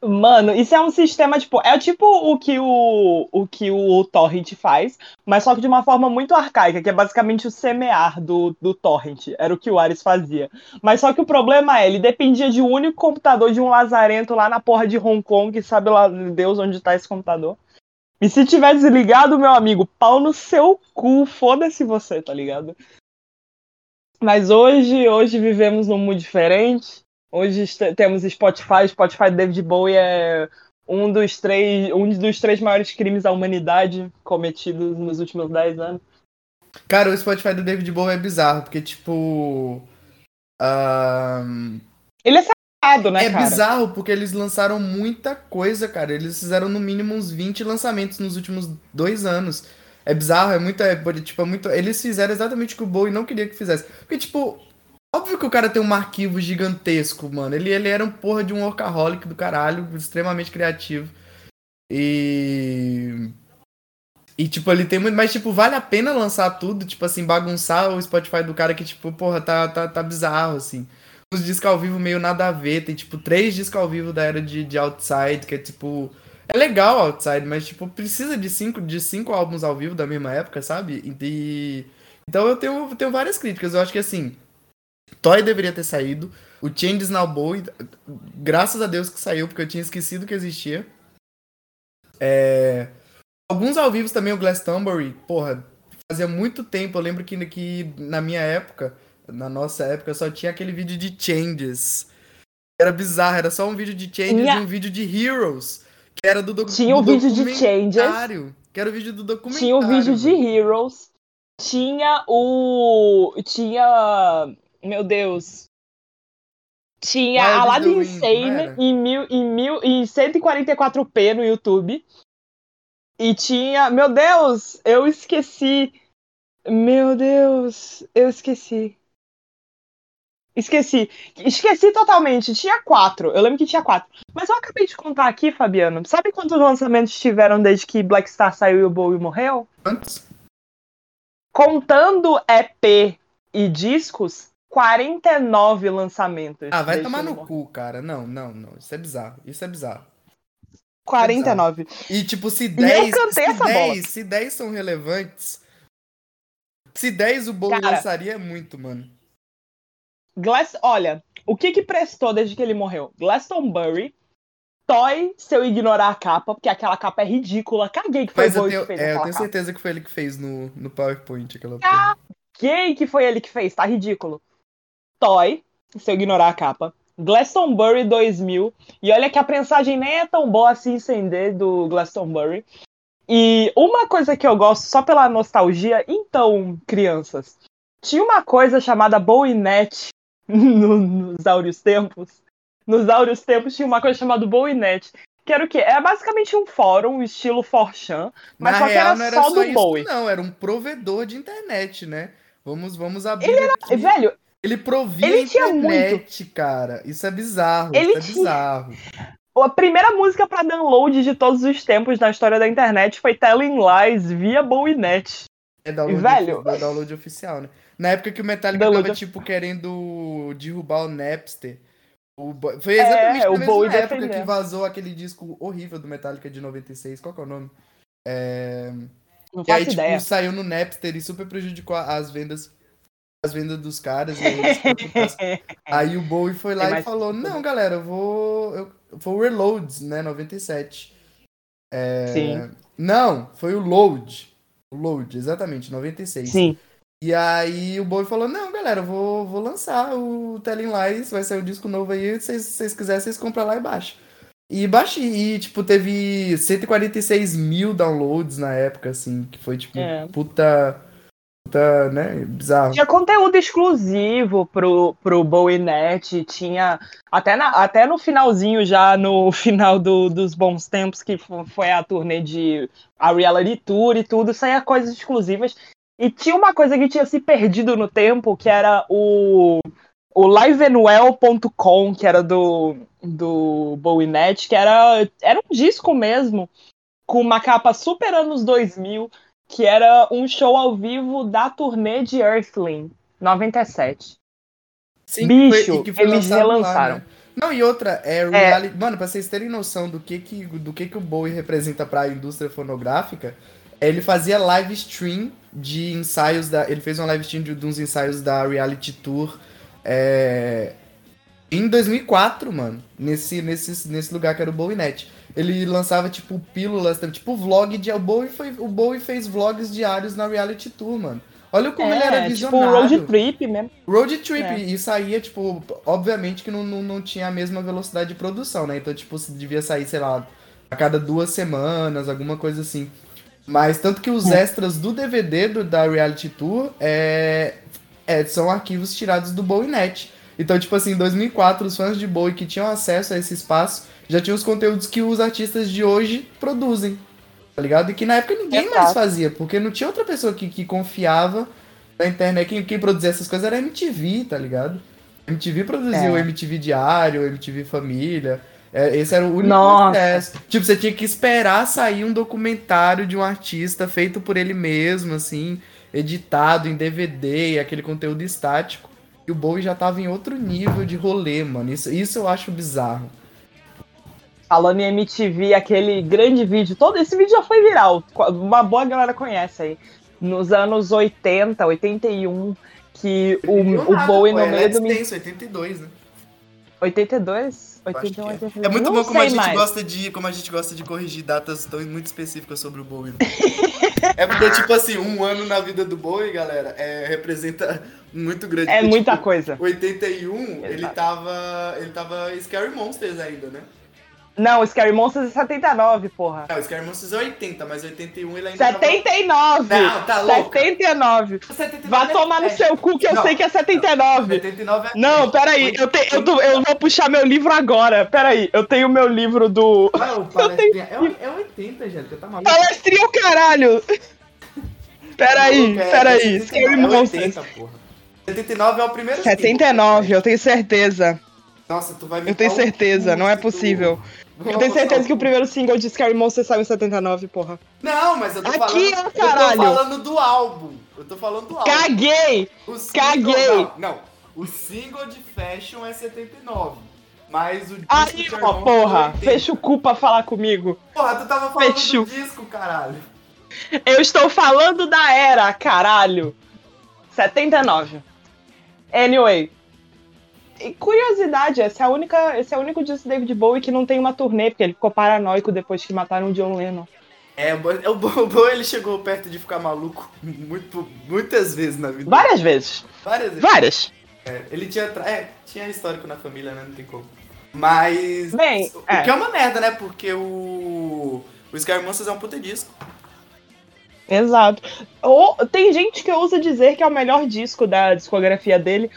Mano, isso é um sistema, tipo, é tipo o que o, o que o Torrent faz, mas só que de uma forma muito arcaica, que é basicamente o semear do, do Torrent. Era o que o Ares fazia. Mas só que o problema é, ele dependia de um único computador de um lazarento lá na porra de Hong Kong, sabe lá Deus onde tá esse computador. E se tiver desligado, meu amigo, pau no seu cu, foda-se você, tá ligado? Mas hoje, hoje vivemos num mundo diferente. Hoje temos Spotify, Spotify David Bowie é um dos três, um dos três maiores crimes da humanidade cometidos nos últimos 10 anos. Cara, o Spotify do David Bowie é bizarro, porque tipo. Um... Ele é sacado, né, é cara? É bizarro, porque eles lançaram muita coisa, cara. Eles fizeram no mínimo uns 20 lançamentos nos últimos dois anos. É bizarro, é muito. É, tipo, é muito. Eles fizeram exatamente o que o Bowie não queria que fizesse. Porque, tipo, Óbvio que o cara tem um arquivo gigantesco, mano. Ele, ele era um porra de um workaholic do caralho, extremamente criativo. E. E, tipo, ele tem muito. Mas, tipo, vale a pena lançar tudo, tipo assim, bagunçar o Spotify do cara que, tipo, porra, tá, tá, tá bizarro, assim. Os discos ao vivo meio nada a ver. Tem, tipo, três discos ao vivo da era de, de Outside, que é, tipo. É legal Outside, mas, tipo, precisa de cinco, de cinco álbuns ao vivo da mesma época, sabe? E. Então eu tenho, tenho várias críticas. Eu acho que, assim Toy deveria ter saído. O Changes Now Boy, graças a Deus que saiu, porque eu tinha esquecido que existia. É... Alguns ao vivo também, o Glastonbury, porra, fazia muito tempo. Eu lembro que, que na minha época, na nossa época, só tinha aquele vídeo de Changes. Era bizarro, era só um vídeo de Changes yeah. e um vídeo de Heroes. Que era do, do Tinha o do vídeo de Changes. Que era o vídeo do documentário. Tinha o vídeo de Heroes. Tinha o. Tinha meu Deus. Tinha Wild Aladdin Insane em, mil, em, mil, em 144p no YouTube. E tinha. Meu Deus, eu esqueci. Meu Deus, eu esqueci. Esqueci. Esqueci totalmente. Tinha quatro. Eu lembro que tinha quatro. Mas eu acabei de contar aqui, Fabiano. Sabe quantos lançamentos tiveram desde que Black Star saiu e o Bowie morreu? Quantos? Contando EP e discos, 49 lançamentos. Ah, vai tomar no cu, cara. Não, não, não. Isso é bizarro. Isso é bizarro. 49. É bizarro. E tipo, se 10, se 10, se 10 são relevantes, se 10 o Bowie lançaria é muito, mano. Glass, olha, o que que prestou desde que ele morreu? Glastonbury, Toy, se eu ignorar a capa, porque aquela capa é ridícula. Caguei que foi Mas o Bowie que fez é, eu tenho capa. certeza que foi ele que fez no, no PowerPoint aquela Caguei que foi ele que fez, tá ridículo. Toy, se eu ignorar a capa. Glastonbury 2000. E olha que a prensagem nem é tão boa assim sem D do Glastonbury. E uma coisa que eu gosto, só pela nostalgia, então, crianças, tinha uma coisa chamada Bowinet no, nos áureos tempos. Nos áureos tempos tinha uma coisa chamada Bowinet. Que era o quê? Era basicamente um fórum, estilo Forchan, mas Na só real, que era, só, só do Bowie. Não, era um provedor de internet, né? Vamos, vamos abrir. Ele era, aqui. velho, ele provia ele tinha internet, muito. cara. Isso é bizarro. Ele isso é tinha... bizarro. A primeira música para download de todos os tempos na história da internet foi Telling Lies via Bowinet. É download, Velho. É download oficial, né? Na época que o Metallica download tava, tipo, querendo derrubar o Napster. O Bo... Foi exatamente é, na mesma época que vazou aquele disco horrível do Metallica de 96. Qual que é o nome? É... Não e aí, tipo, saiu no Napster e super prejudicou as vendas as vendas dos caras. Aí, aí o Bowie foi lá e falou: Não, galera, eu vou. Eu, foi o Reloads, né? 97. É... Sim. Não, foi o Load. O Load, exatamente, 96. Sim. E aí o Bowie falou: Não, galera, eu vou, vou lançar o Telling Lies, vai sair um disco novo aí. Se vocês quiserem, vocês compram lá e baixam. E baixei, e tipo, teve 146 mil downloads na época, assim, que foi tipo, É. puta. Puta, né? Bizarro. Tinha conteúdo exclusivo pro, pro BowieNet, tinha até, na, até no finalzinho, já no final do- dos bons tempos, que fo- foi a turnê de a reality tour e tudo, saía coisas exclusivas. E tinha uma coisa que tinha se perdido no tempo, que era o, o liveandwell.com, que era do, do BowieNet, que era, era um disco mesmo, com uma capa super anos 2000, que era um show ao vivo da turnê de Earthling, 97. Sim, Bicho, que foi eles lançado lá, relançaram. né? Não, e outra, é reality. Mano, pra vocês terem noção do que, que, do que, que o Bowie representa pra indústria fonográfica, ele fazia live stream de ensaios da. Ele fez uma live stream de, de uns ensaios da Reality Tour é, em 2004, mano. Nesse, nesse, nesse lugar que era o BowieNet. Ele lançava, tipo, pílulas, tipo, vlog de. O Bowie, foi, o Bowie fez vlogs diários na Reality Tour, mano. Olha como ele era É, tipo visionário. road trip mesmo. Road Trip, É. e saía, tipo, obviamente que não, não, não tinha a mesma velocidade de produção, né? Então, tipo, devia sair, sei lá, a cada duas semanas, alguma coisa assim. Mas tanto que os É. extras do DVD do, da Reality Tour é, é, são arquivos tirados do BowieNet. Então, tipo assim, em 2004, os fãs de Bowie que tinham acesso a esse espaço já tinham os conteúdos que os artistas de hoje produzem, tá ligado? E que na época ninguém mais Exato. fazia, porque não tinha outra pessoa que, que confiava na internet. Quem, quem produzia essas coisas era a MTV, tá ligado? MTV produzia É. o MTV Diário, o MTV Família. É, esse era o único acesso. Tipo, você tinha que esperar sair um documentário de um artista feito por ele mesmo, assim, editado em DVD, aquele conteúdo estático. E o Bowie já tava em outro nível de rolê, mano. Isso, isso eu acho bizarro. Falando em MTV, aquele grande vídeo, todo esse vídeo já foi viral, uma boa galera conhece aí. Nos anos 80, 81, que o, o Bowie no meio do... Dance, 82, né? 82? Eu acho que 81, é. 82? É muito Não bom como a gente mais. gosta de. Como a gente gosta de corrigir datas tão muito específicas sobre o Bowie. né? é porque, tipo assim, um ano na vida do Bowie, galera, é, representa muito grande. É Porque, muita tipo, coisa. 81, ele tava. Ele tava Scary Monsters ainda, né? Não, Scary Monsters é 79, porra. Não, Scary Monsters é 80, mas 81 ele ainda tava- 79! Não, tá louca. 79! 79 Vá é- tomar no é. seu cu que eu Não, sei que é 79! 79 é. Não, peraí, eu, te, eu, tô- eu vou puxar meu livro agora. Peraí, eu tenho meu livro do. Ah, o palestrinha. É, o- é 80, Jéssica, tá maluco? Palestrinha, o caralho! Peraí, É, peraí, é Scary 79, é Monsters. 80, porra. 79 é o primeiro 79, eu tenho certeza. Nossa, tu vai me Eu tenho certeza, não é possível. Eu tenho certeza que o primeiro single de Scary Monsters saiu em 79, porra. Não, mas eu tô Aqui, falando. ó, caralho. Eu tô falando do álbum. Eu tô falando do álbum. Caguei! O single- caguei. Não, não. O single de Fashion é 79. Mas o disco Aí, ó, porra, é 80. fecha o cu pra falar comigo. Porra, tu tava falando Fecha o- do disco, caralho. Eu estou falando da era, caralho. 79. Anyway. E curiosidade, esse é, a única, esse é o único disco do David Bowie que não tem uma turnê, porque ele ficou paranoico depois que mataram o John Lennon. É, o Bo- é, o Bo- o Bo, ele chegou perto de ficar maluco muito, muitas vezes na vida. Várias vezes. Várias vezes. Várias. É, ele tinha, é, tinha histórico na família, né? Não tem como. Mas. Bem, o é. que é uma merda, né? Porque o. O Scary Monsters é um puta disco. Exato. Ou, tem gente que ousa dizer que é o melhor disco da discografia dele.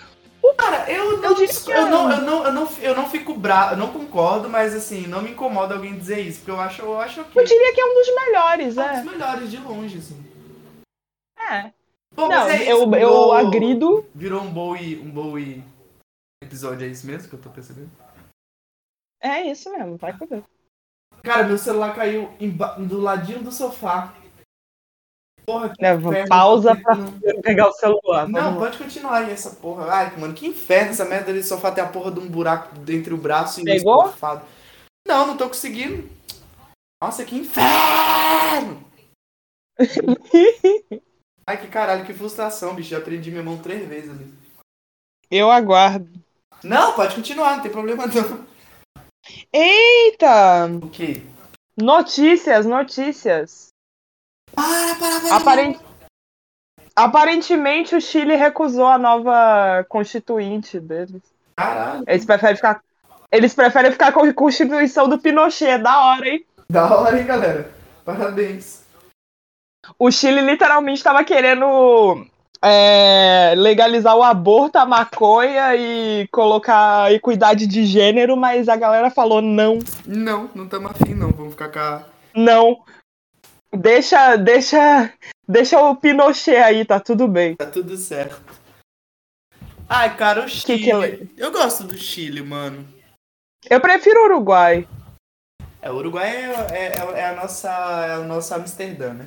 Cara, eu não, Eu que eu, não, eu, não, eu, não, eu não fico bravo, eu não concordo, mas assim, não me incomoda alguém dizer isso, porque eu acho, eu acho que Eu diria que é um dos melhores, é um é. dos melhores de longe, assim. É. Bom, Não, é eu, eu virou- agrido. Virou um Bowie, um Bowie episódio, é isso mesmo que eu tô percebendo? É isso mesmo, vai cuidar. Cara, meu celular caiu do ladinho do sofá. Porra, inferno, pausa pra pegar o celular. Não, lá. pode continuar aí essa porra. Ai, mano, que inferno essa merda desse sofá tem a porra de um buraco entre o braço e Pegou? o. Não, não tô conseguindo. Nossa, que inferno! Ai, que caralho, que frustração, bicho. Já prendi minha mão três vezes ali. Eu aguardo. Não, pode continuar, não tem problema não. Eita! O quê? Notícias, notícias. Para, para, para. Aparen- Aparentemente o Chile recusou a nova constituinte deles. Caralho. Eles preferem ficar. Eles preferem ficar com a constituição do Pinochet, da hora, hein? Da hora, hein, galera? Parabéns. O Chile literalmente estava querendo é, legalizar o aborto, a maconha e colocar equidade de gênero, mas a galera falou não, Não, não estamos afim, não. Vamos ficar com a... não. Deixa, deixa, deixa o Pinochet aí, tá tudo bem. Tá tudo certo. Ai, cara, o Chile. que ele- Eu gosto do Chile, mano. Eu prefiro o Uruguai. É, o Uruguai é, é, é a nossa. É o nosso Amsterdã, né?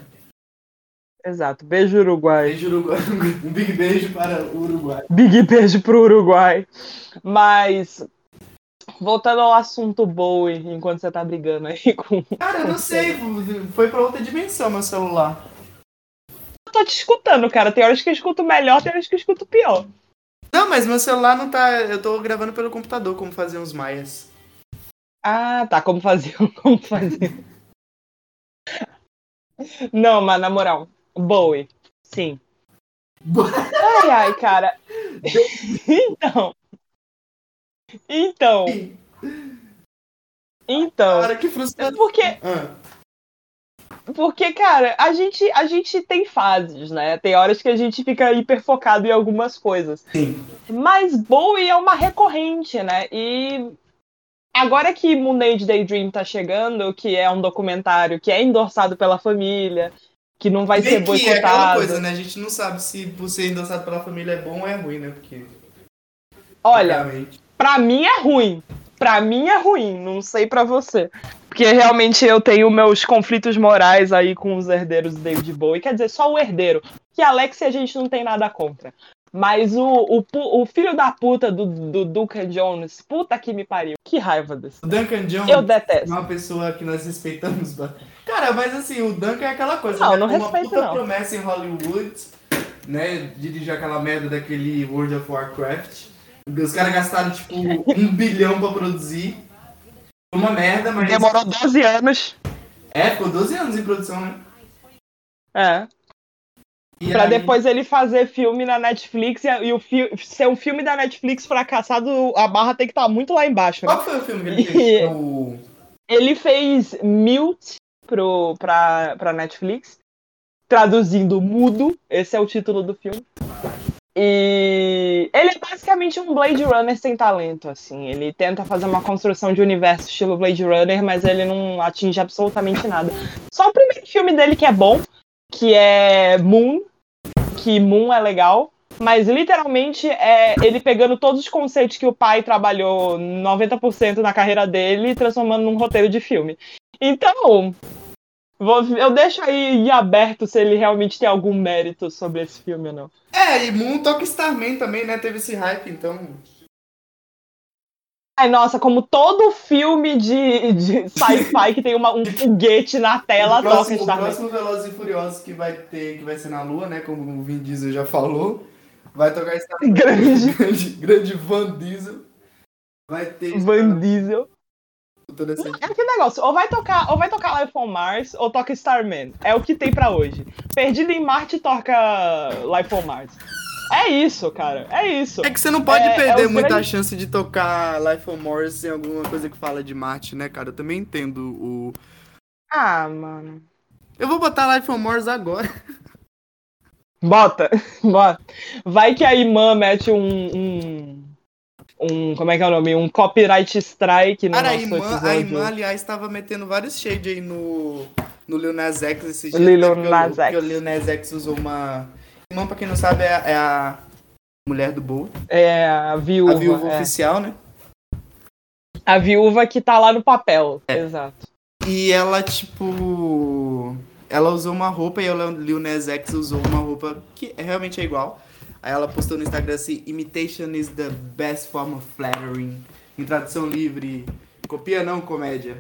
Exato. Beijo, Uruguai. Beijo, Uruguai. Um big beijo para o Uruguai. Big beijo pro Uruguai. Mas, voltando ao assunto Bowie, enquanto você tá brigando aí com. Cara, eu não sei. Foi pra outra dimensão meu celular. Eu tô te escutando, cara. Tem horas que eu escuto melhor, tem horas que eu escuto pior. Não, mas meu celular não tá. Eu tô gravando pelo computador, como faziam os maias. Ah, tá. Como fazia? Como fazia? Não, mas na moral, Bowie, sim. Ai, ai, cara. Então. Então. Então. Cara, que frustração. Porque, Ah, porque, cara, a gente, a gente tem fases, né? Tem horas que a gente fica hiper focado em algumas coisas. sim. Mas Bowie é uma recorrente, né? E agora que Moon Age Daydream tá chegando, que é um documentário que é endossado pela família, que não vai ser que é aquela boicotado. coisa, né? A gente não sabe se por ser endossado pela família é bom ou é ruim, né? Porque. Olha, realmente. Pra mim é ruim. Pra mim é ruim, não sei pra você. Porque realmente eu tenho meus conflitos morais aí com os herdeiros do David Bowie. Quer dizer, só o herdeiro. Que Alex a gente não tem nada contra. Mas o, o, o filho da puta do, do Duncan Jones, puta que me pariu. Que raiva desse. O Duncan Jones Eu é detesto. uma pessoa que nós respeitamos. Cara, mas assim, o Duncan é aquela coisa. Não, né? não uma respeito, puta não. promessa em Hollywood, né? Dirigir aquela merda daquele World of Warcraft. Os caras gastaram, tipo, um bilhão pra produzir. Uma merda, mas. Demorou 12 anos. É, ficou 12 anos em produção, né? É. E Pra aí- depois ele fazer filme na Netflix e, e o fi ser um filme da Netflix fracassado, a barra tem que estar muito lá embaixo, né? Qual foi o filme que ele fez? o... Ele fez Mute pro, pra, pra Netflix, traduzindo mudo, esse é o título do filme. E ele é basicamente um Blade Runner sem talento, assim. Ele tenta fazer uma construção de universo estilo Blade Runner, mas ele não atinge absolutamente nada. Só o primeiro filme dele que é bom, que é Moon, que Moon é legal, mas literalmente é ele pegando todos os conceitos que o pai trabalhou 90% na carreira dele e transformando num roteiro de filme. Então, eu deixo aí aberto se ele realmente tem algum mérito sobre esse filme ou não. É, e Moon toca Starman também, né? Teve esse hype, então. Ai, nossa, como todo filme de, de sci-fi que tem uma- um foguete na tela o toca próximo, o Starman. próximo Velozes e Furiosos que vai ter, que vai ser na Lua, né? Como o Vin Diesel já falou. Vai tocar Starman. Grande grande, grande Van Diesel. Vai ter Van Diesel. Essa... É aquele negócio, ou vai tocar, ou vai tocar Life on Mars, ou toca Starman. É o que tem pra hoje. Perdido em Marte toca Life on Mars. É isso, cara. É isso. É que você não pode É- é perder os muita grandes- chance de tocar Life on Mars em alguma coisa que fala de Marte, né, cara? Eu também entendo o. Ah, mano. Eu vou botar Life on Mars agora. Bota, bota. Vai que a Imã mete um, um. Um- como é que é o nome? Um copyright strike no Cara, a nosso Imã, episódio. a Imã, aliás, tava metendo vários shade aí no, no Lil Nas X esses Lil né, Nas X. O Lil Nas X usou uma... Imã, pra quem não sabe, é, a- é a mulher do Bowie. É, a viúva. a viúva é. oficial, né? A viúva que tá lá no papel. É. Exato. E ela, tipo... Ela usou uma roupa e o Lil Nas X usou uma roupa que realmente é igual. Aí ela postou no Instagram assim, imitation is the best form of flattering. Em tradução livre, copia não, comédia.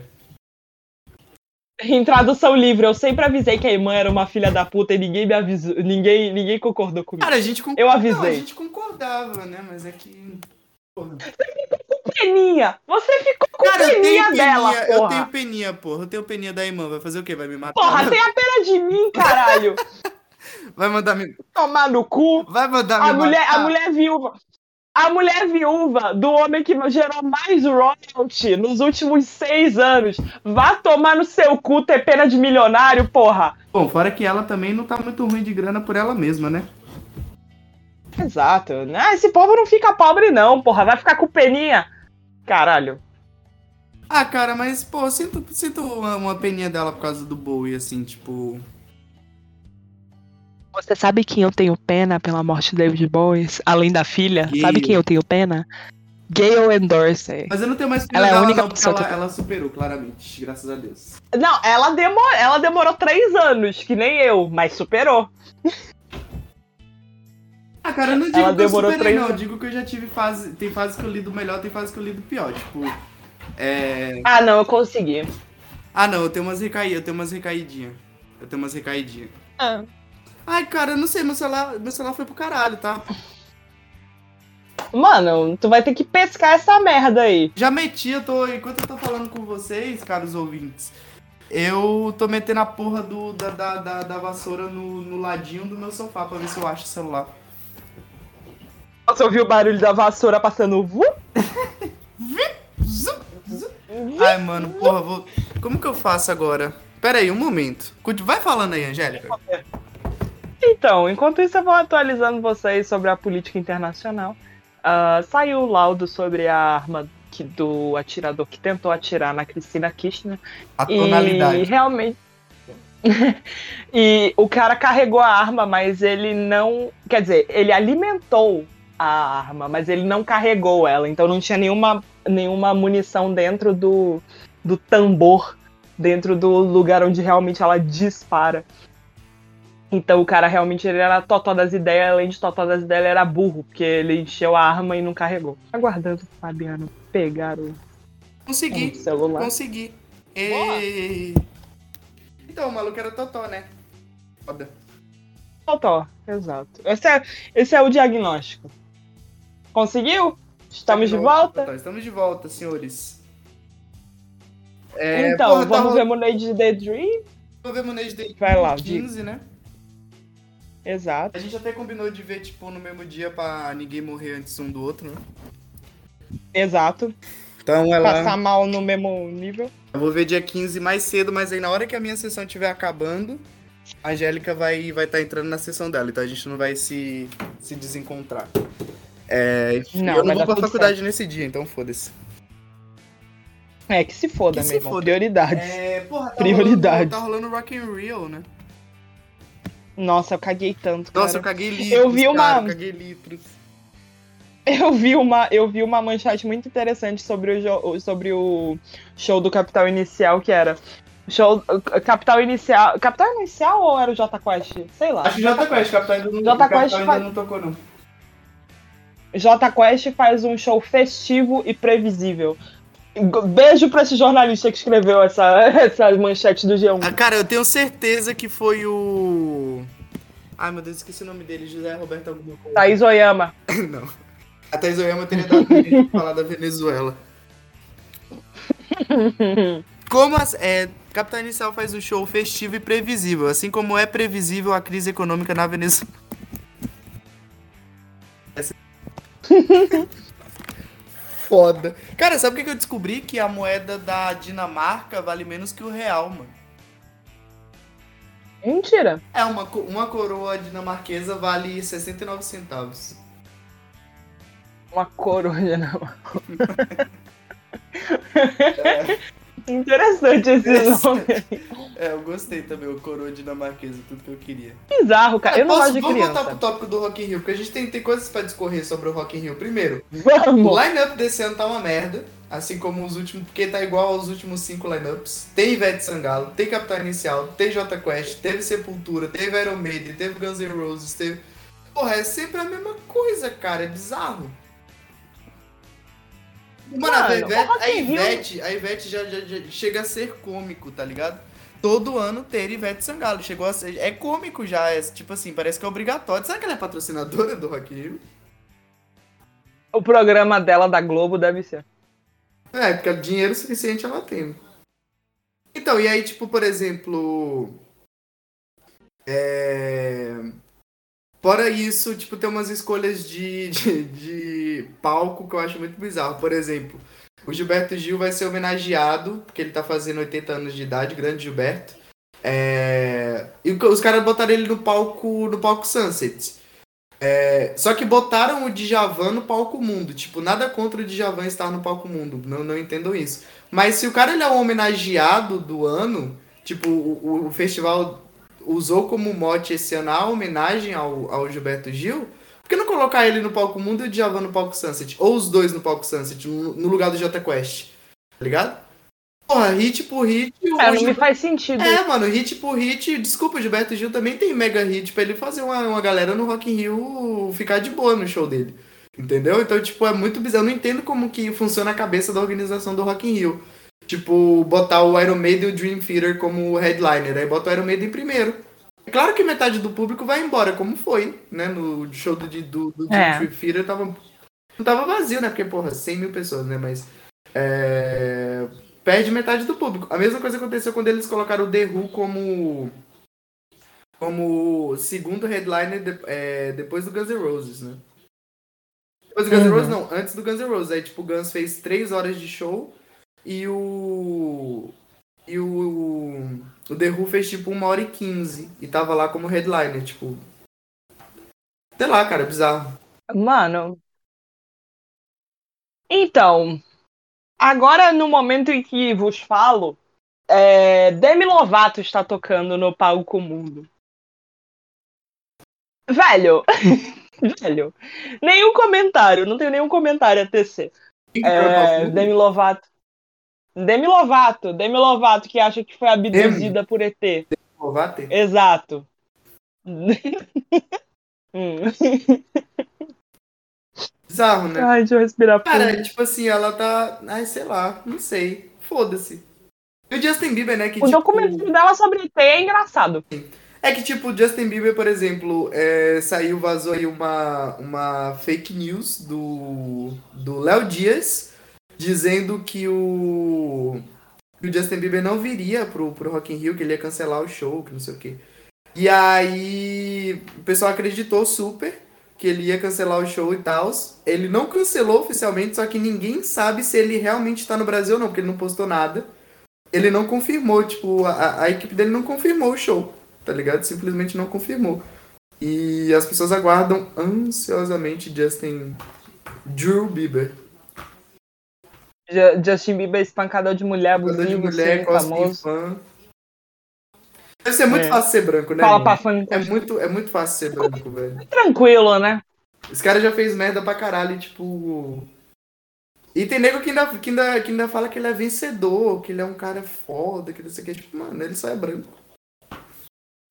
Em tradução livre, eu sempre avisei que a Imã era uma filha da puta e ninguém me avisou. Ninguém, ninguém concordou comigo. Cara, a gente Eu concordava. avisei. a gente concordava, né? Mas é que... porra. peninha. Você ficou com Cara, eu peninha peninha, dela, eu porra. tenho peninha, porra. Eu tenho peninha da irmã. Vai fazer o quê? Vai me matar? Porra, tem a pena de mim, caralho. Vai mandar me. Tomar no cu. Vai mandar me A mulher, matar. a mulher viúva. A mulher viúva do homem que gerou mais royalty nos últimos seis anos. Vá tomar no seu cu ter pena de milionário, porra. Bom, fora que ela também não tá muito ruim de grana por ela mesma, né? Exato. Ah, esse povo não fica pobre, não, porra. Vai ficar com peninha. Caralho. Ah, cara, mas, pô, sinto, sinto uma, uma peninha dela por causa do Bowie, assim, tipo. Você sabe quem eu tenho pena pela morte de David Bowie? Além da filha? Gale. Sabe quem eu tenho pena? Gale Dorsey. Mas eu não tenho mais pena Ela é a única não, pessoa ela, que ela superou, claramente, graças a Deus. Não, ela demorou, ela demorou três anos, que nem eu, mas superou. Ah, cara, eu não digo Ela que eu superei, três não. Eu digo que eu já tive fase. Tem fase que eu lido melhor, tem fase que eu lido pior. Tipo. É. Ah, não, eu consegui. Ah, não, eu tenho umas recaídas, eu tenho umas recaidinhas. Eu tenho umas recaidinhas. Ah. Ai, cara, eu não sei, meu celular, meu celular foi pro caralho, tá? Mano, tu vai ter que pescar essa merda aí. Já meti, eu tô. Enquanto eu tô falando com vocês, caros ouvintes, eu tô metendo a porra do, da, da, da, da vassoura no, no ladinho do meu sofá pra ver se eu acho o celular. Você ouviu o barulho da vassoura passando vu? Ai, mano, porra, vou. Como que eu faço agora? Pera aí, um momento. Vai falando aí, Angélica. Então, enquanto isso eu vou atualizando vocês sobre a política internacional. Ah, saiu o laudo sobre a arma que- do atirador que tentou atirar na Cristina Kirchner. A E tonalidade. realmente. e o cara carregou a arma, mas ele não. Quer dizer, ele alimentou a arma, mas ele não carregou ela. Então não tinha nenhuma, nenhuma munição dentro do, do tambor, dentro do lugar onde realmente ela dispara. Então o cara realmente ele era totó das ideias, além de totó das ideias, ele era burro, porque ele encheu a arma e não carregou. Aguardando o Fabiano pegar o, Consegui, o celular. consegui. E... Então, o maluco era Totó, né? Foda. Totó, exato. Esse é, esse é o diagnóstico. Conseguiu? Estamos de volta? Totó, Estamos de volta, senhores. É, então, porra, tá vamos ro- ver The Dream? Vamos ver Monage Day Vai lá, 15, né? Exato. A gente até combinou de ver, tipo, no mesmo dia pra ninguém morrer antes um do outro, né? Exato. Então ela. Passar mal no mesmo nível. Eu vou ver dia 15 mais cedo, mas aí na hora que a minha sessão estiver acabando, a Angélica vai estar vai tá entrando na sessão dela, então a gente não vai se, se desencontrar. É, Não, eu não vou pra faculdade nesse dia, então foda-se. É, que se foda, Que se meu irmão. foda. Prioridades. É, porra, tá Prioridades. Rolando, tá rolando Rock in Rio, né? Nossa, eu caguei tanto, cara. Nossa, eu caguei litros, Eu vi uma- cara, eu caguei litros. Eu vi uma, eu vi uma manchete muito interessante sobre o, sobre o show do Capital Inicial, que era. Show. Capital Inicial. Capital Inicial ou era o J Quest? Sei lá. Acho que Jota Quest, Capitão ainda não, Jota Capitão Quest ainda faz- não tocou, não. J Quest faz um show festivo e previsível. Beijo pra esse jornalista que escreveu essa, essa manchete do G1. Ah, cara, eu tenho certeza que foi o. Ai, meu Deus, esqueci o nome dele, José Roberto alguma coisa. Thaís Oyama. Não. A Thais Oyama teria dado pra falar da Venezuela. Como as, é, Capital Inicial faz um show festivo e previsível, assim como é previsível a crise econômica na Venezuela. Essa- Foda. Cara, sabe o que eu descobri? Que a moeda da Dinamarca vale menos que o real, mano. Mentira. É, uma, uma coroa dinamarquesa vale 69 centavos. Uma coruja, não. Interessante esse nome. É, eu gostei também, o coroa dinamarquesa, tudo que eu queria. Bizarro, cara. Eu não Posso- gosto de vamos voltar criança. pro tópico do Rock in Rio, porque a gente tem, tem coisas pra discorrer sobre o Rock in Rio. Primeiro, o Vamos. line-up desse ano tá uma merda, assim como os últimos, porque tá igual aos últimos cinco line-ups. Tem Ivete Sangalo, tem Capital Inicial, tem J Quest, teve Sepultura, teve Iron Maiden, teve Guns N' Roses, teve... Porra, é sempre a mesma coisa, cara, é bizarro. Mano, a, Mano, Ivete, o Rock a, Ivete, a Ivete já, já- já chega a ser cômico, tá ligado? Todo ano ter Ivete Sangalo. Chegou a ser. É cômico já, é, tipo assim, parece que é obrigatório. Será que ela é patrocinadora do Rock Rio? O programa dela da Globo deve ser. É, porque dinheiro suficiente ela tem. Então, e aí, tipo, por exemplo. É... Fora isso, tipo, tem umas escolhas de, de, de, palco que eu acho muito bizarro. Por exemplo, o Gilberto Gil vai ser homenageado, porque ele tá fazendo 80 anos de idade, grande Gilberto. É... E os caras botaram ele no palco no palco Sunset. É... Só que botaram o Djavan no palco mundo. Tipo, nada contra o Djavan estar no palco mundo. Não, não entendo isso. Mas se o cara ele é um homenageado do ano, tipo, o, o festival usou como mote esse ano a homenagem ao, ao Gilberto Gil, por que não colocar ele no palco mundo e o Djavan no palco Sunset? Ou os dois no palco Sunset, no, no lugar do J Quest. Tá ligado? Porra, hit por hit. É, não me faz sentido. É, mano, hit por hit. Desculpa, o Gilberto Gil também tem mega hit pra ele fazer uma, uma galera no Rock in Rio ficar de boa no show dele. Entendeu? Então, tipo, é muito bizarro. Eu não entendo como que funciona a cabeça da organização do Rock in Rio. Tipo, botar o Iron Maiden e o Dream Theater como headliner. Aí bota o Iron Maiden primeiro. É claro que metade do público vai embora, como foi, né? No show do, do, do é. Dream Theater tava, não tava vazio, né? Porque, porra, 100 mil pessoas, né? Mas. É... Perde metade do público. A mesma coisa aconteceu quando eles colocaram o The Who como. Como segundo headliner de, é, depois do Guns N' Roses, né? Depois do Guns N' uhum. Roses, não, antes do Guns N' Roses. Aí, tipo, o Guns fez 3 horas de show e o. E o. O The Who fez tipo uma hora e quinze. E tava lá como headliner, tipo. Sei lá, cara, bizarro. Mano. Então. Agora, no momento em que vos falo, é, Demi Lovato está tocando no palco mundo. Velho. velho. Nenhum comentário. Não tenho nenhum comentário a tecer. É, Demi Lovato. Demi Lovato, Demi Lovato, que acha que foi abduzida Demi. por ET. Demi Lovato? Exato. hum. Bizarro, né? Ai, deixa eu respirar. Cara, tipo assim, ela tá. Ai, sei lá, não sei. Foda-se. E o Justin Bieber, né? Que, o tipo... documentário dela sobre ET é engraçado. É que, tipo, o Justin Bieber, por exemplo, é, saiu, vazou aí uma, uma fake news do, do Léo Dias dizendo que o, que o Justin Bieber não viria pro, pro Rock in Rio, que ele ia cancelar o show, que não sei o quê. E aí o pessoal acreditou super que ele ia cancelar o show e tal. Ele não cancelou oficialmente, só que ninguém sabe se ele realmente está no Brasil ou não, porque ele não postou nada. Ele não confirmou, tipo, a, a equipe dele não confirmou o show, tá ligado? Simplesmente não confirmou. E as pessoas aguardam ansiosamente Justin Drew Bieber. Justin Bieber espancador de mulher, abusivo, de mulher, famoso. Fã. Deve ser muito é. fácil ser branco, né? Fala pra fã. É muito, é muito fácil ser branco, velho. Tranquilo, né? Esse cara já fez merda pra caralho, tipo. E tem nego que ainda, que, ainda, que ainda fala que ele é vencedor, que ele é um cara foda, que não sei o que. Tipo, mano, ele só é branco.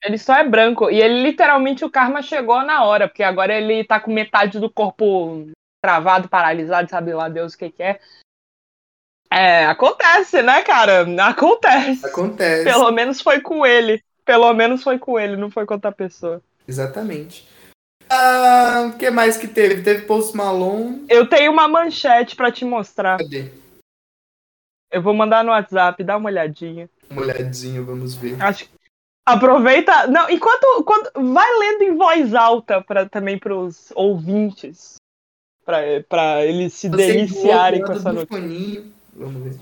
Ele só é branco. E ele literalmente o karma chegou na hora, porque agora ele tá com metade do corpo travado, paralisado, sabe lá Deus o que, que é. É, acontece, né, cara? Acontece. Acontece. Pelo menos foi com ele. Pelo menos foi com ele, não foi com outra pessoa. Exatamente. Ah, o que mais que teve? Teve Post Malone. Eu tenho uma manchete para te mostrar. Cadê? Eu vou mandar no WhatsApp, dá uma olhadinha. Uma olhadinha, vamos ver. Acho Aproveita. Não, enquanto. Quando... Vai lendo em voz alta pra, também pros ouvintes. Pra, pra eles se Você deliciarem com essa notícia. Vamos ver.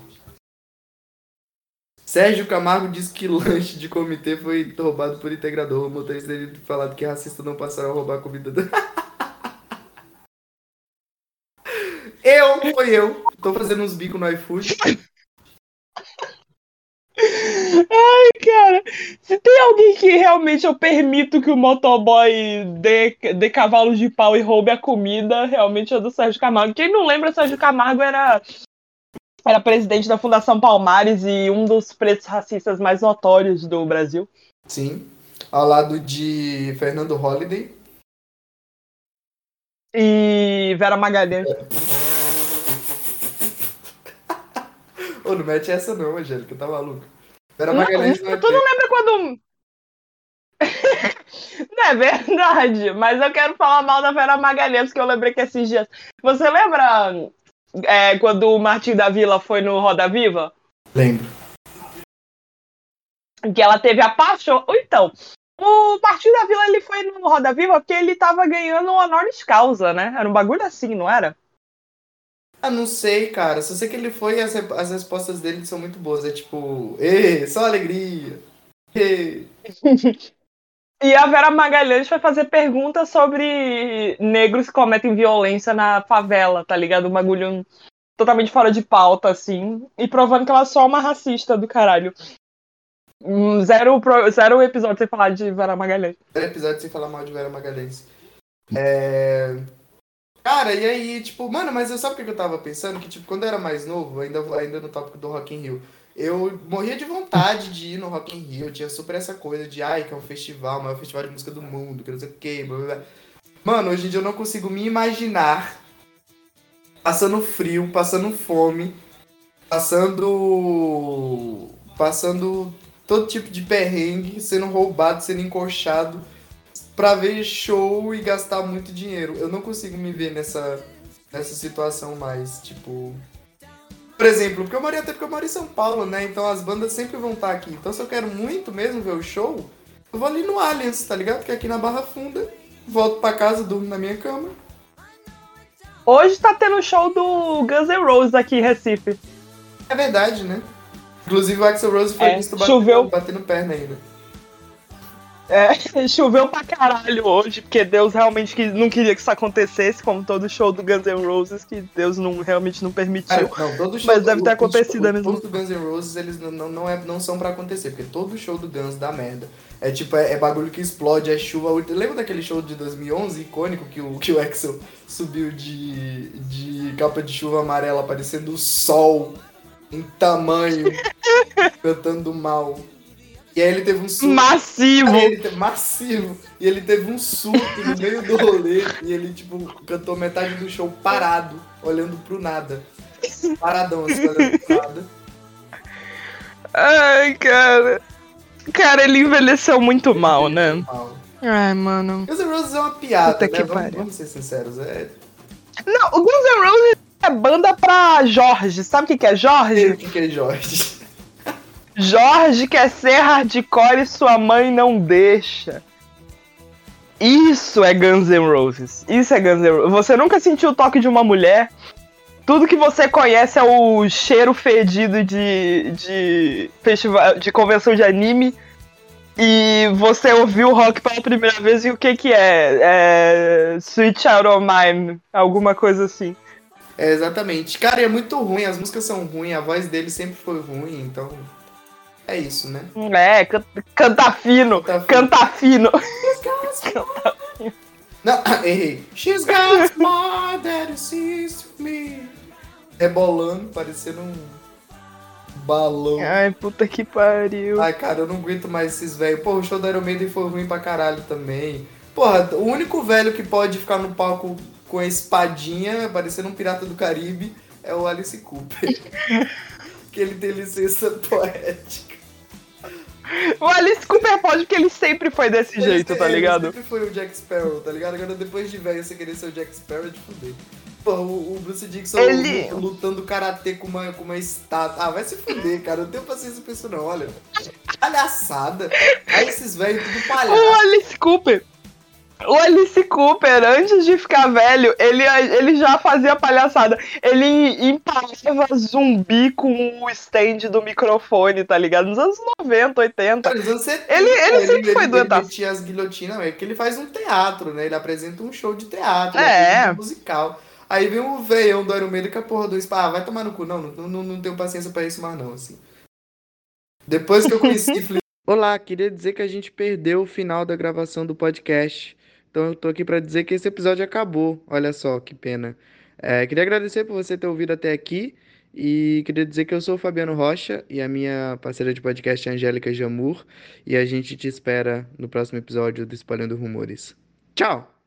Sérgio Camargo diz que lanche de comitê foi roubado por integrador. O motorista dele falado que racista não passaram a roubar a comida do... Eu, foi eu. Tô fazendo uns bicos no iFood. Ai, cara, se tem alguém que realmente eu permito que o motoboy dê, dê de pau e roube a comida, realmente é do Sérgio Camargo. Quem não lembra, Sérgio Camargo era era presidente da Fundação Palmares e um dos pretos racistas mais notórios do Brasil. Sim, ao lado de Fernando Holliday. E Vera Magalhães. Ô, não mete essa não, Angélica, tá maluco. Vera Magalhães não, não é Tu não lembra quando... não é verdade, mas eu quero falar mal da Vera Magalhães, porque eu lembrei que esses dias... Você lembra É, quando o Martim da Vila foi no Roda Viva? Lembro. Que ela teve a paixão. Então, o Martim da Vila ele foi no Roda Viva porque ele tava ganhando uma honoris causa, né? Era um bagulho assim, não era? Ah, não sei, cara. Só sei que ele foi e as, as respostas dele são muito boas. É tipo, ê, só alegria. Ê. E a Vera Magalhães foi fazer perguntas sobre negros que cometem violência na favela, tá ligado? Um bagulho totalmente fora de pauta, assim. E provando que ela é só uma racista do caralho. Hum, Zero, zero episódio sem falar de Vera Magalhães. Era episódio sem falar mal de Vera Magalhães. É. Cara, e aí, tipo, mano, mas eu sabe o que eu tava pensando? Que, tipo, quando eu era mais novo, ainda, ainda no tópico do Rock in Rio, eu morria de vontade de ir no Rock in Rio. Eu tinha super essa coisa de, ai, que é um festival, o maior festival de música do mundo, que não sei o que, blá, blá. Mano, hoje em dia eu não consigo me imaginar passando frio, passando fome, passando. passando todo tipo de perrengue, sendo roubado, sendo encoxado, pra ver show e gastar muito dinheiro. Eu não consigo me ver nessa, nessa situação mais, tipo. Por exemplo, porque eu moro até porque eu moro em São Paulo, né? Então as bandas sempre vão estar aqui. Então se eu quero muito mesmo ver o show, eu vou ali no Allianz, tá ligado? Que é aqui na Barra Funda. Volto pra casa, durmo na minha cama. Hoje tá tendo show do Guns N' Roses aqui em Recife. É verdade, né? Inclusive o Axel Rose foi É, visto choveu. batendo, batendo perna ainda. É, choveu pra caralho hoje, porque Deus realmente que- não queria que isso acontecesse, como todo show do Guns N' Roses, que Deus não, realmente não permitiu. Cara, não, todo show Mas deve ter o- acontecido os, mesmo. Os do Guns N' Roses, eles não, não, é, não são pra acontecer, porque todo show do Guns dá merda. É tipo, é, é bagulho que explode, é chuva. Lembra daquele show de 2011, icônico, que o, que o Axel subiu de, de capa de chuva amarela, parecendo o sol em tamanho, cantando mal. E aí ele teve um surto. Massivo! Ele teve, massivo. E ele teve um surto no meio do rolê. E ele, tipo, cantou metade do show parado, olhando pro nada. Paradão, assim, olhando pro nada. Ai, cara. Cara, ele envelheceu muito mal, né? Mal. Ai, mano. Guns N' Roses é uma piada, Puta né? que Vamos, pariu. vamos ser sinceros. É... Não, o Guns N' Roses é banda pra Jorge. Sabe o que, que é Sei o Jorge? que que é Jorge. Jorge quer ser hardcore e sua mãe não deixa. Isso é Guns N' Roses. Isso é Guns N' Roses. Você nunca sentiu o toque de uma mulher? Tudo que você conhece é o cheiro fedido de, de festival, de convenção de anime. E você ouviu o rock pela primeira vez e o que que é? É Sweet Child of Mine, alguma coisa assim. É, exatamente. Cara, é muito ruim, as músicas são ruins, a voz dele sempre foi ruim, então. É isso, né? É, can- canta fino, Canta fino. canta fino. Não, errei. She's got more than to me. Rebolando, parecendo um balão. Ai, puta que pariu. Ai, cara, eu não aguento mais esses velhos. Pô, o show da Iron Maiden foi ruim pra caralho também. Porra, o único velho que pode ficar no palco com a espadinha, parecendo um pirata do Caribe, é o Alice Cooper. que ele tem licença poética. O Alice Cooper pode porque ele sempre foi desse Ele jeito, tá ele ligado? sempre foi o Jack Sparrow, tá ligado? Agora depois de velho você querer ser o Jack Sparrow é de fuder. Pô, o, o Bruce Dixon Ele- lutando karatê com uma, com uma estátua. Ah, vai se fuder, cara. Eu não tenho paciência pra isso não, olha. Palhaçada. Aí esses velhos tudo O palhaço. Alice Cooper. O Alice Cooper, antes de ficar velho, ele, ele já fazia palhaçada. Ele empalava zumbi com o stand do microfone, tá ligado? Nos anos 90, 80. Cara, nos anos 70, Ele- ele sempre foi ele, doentaço. ele metia as guilhotinas, é que ele faz um teatro, né? Ele apresenta um show de teatro, É. ele um musical. Aí vem o veião do Iron Maiden com a porra do spa. Ah, vai tomar no cu. Não, não, não, não tenho paciência pra isso mais não, assim. Depois que eu conheci Flip... Olá, queria dizer que a gente perdeu o final da gravação do podcast. Então eu tô aqui pra dizer que esse episódio acabou. Olha só, que pena. É, queria agradecer por você ter ouvido até aqui. E queria dizer que eu sou o Fabiano Rocha e a minha parceira de podcast é Angélica Jamur. E a gente te espera no próximo episódio do Espalhando Rumores. Tchau!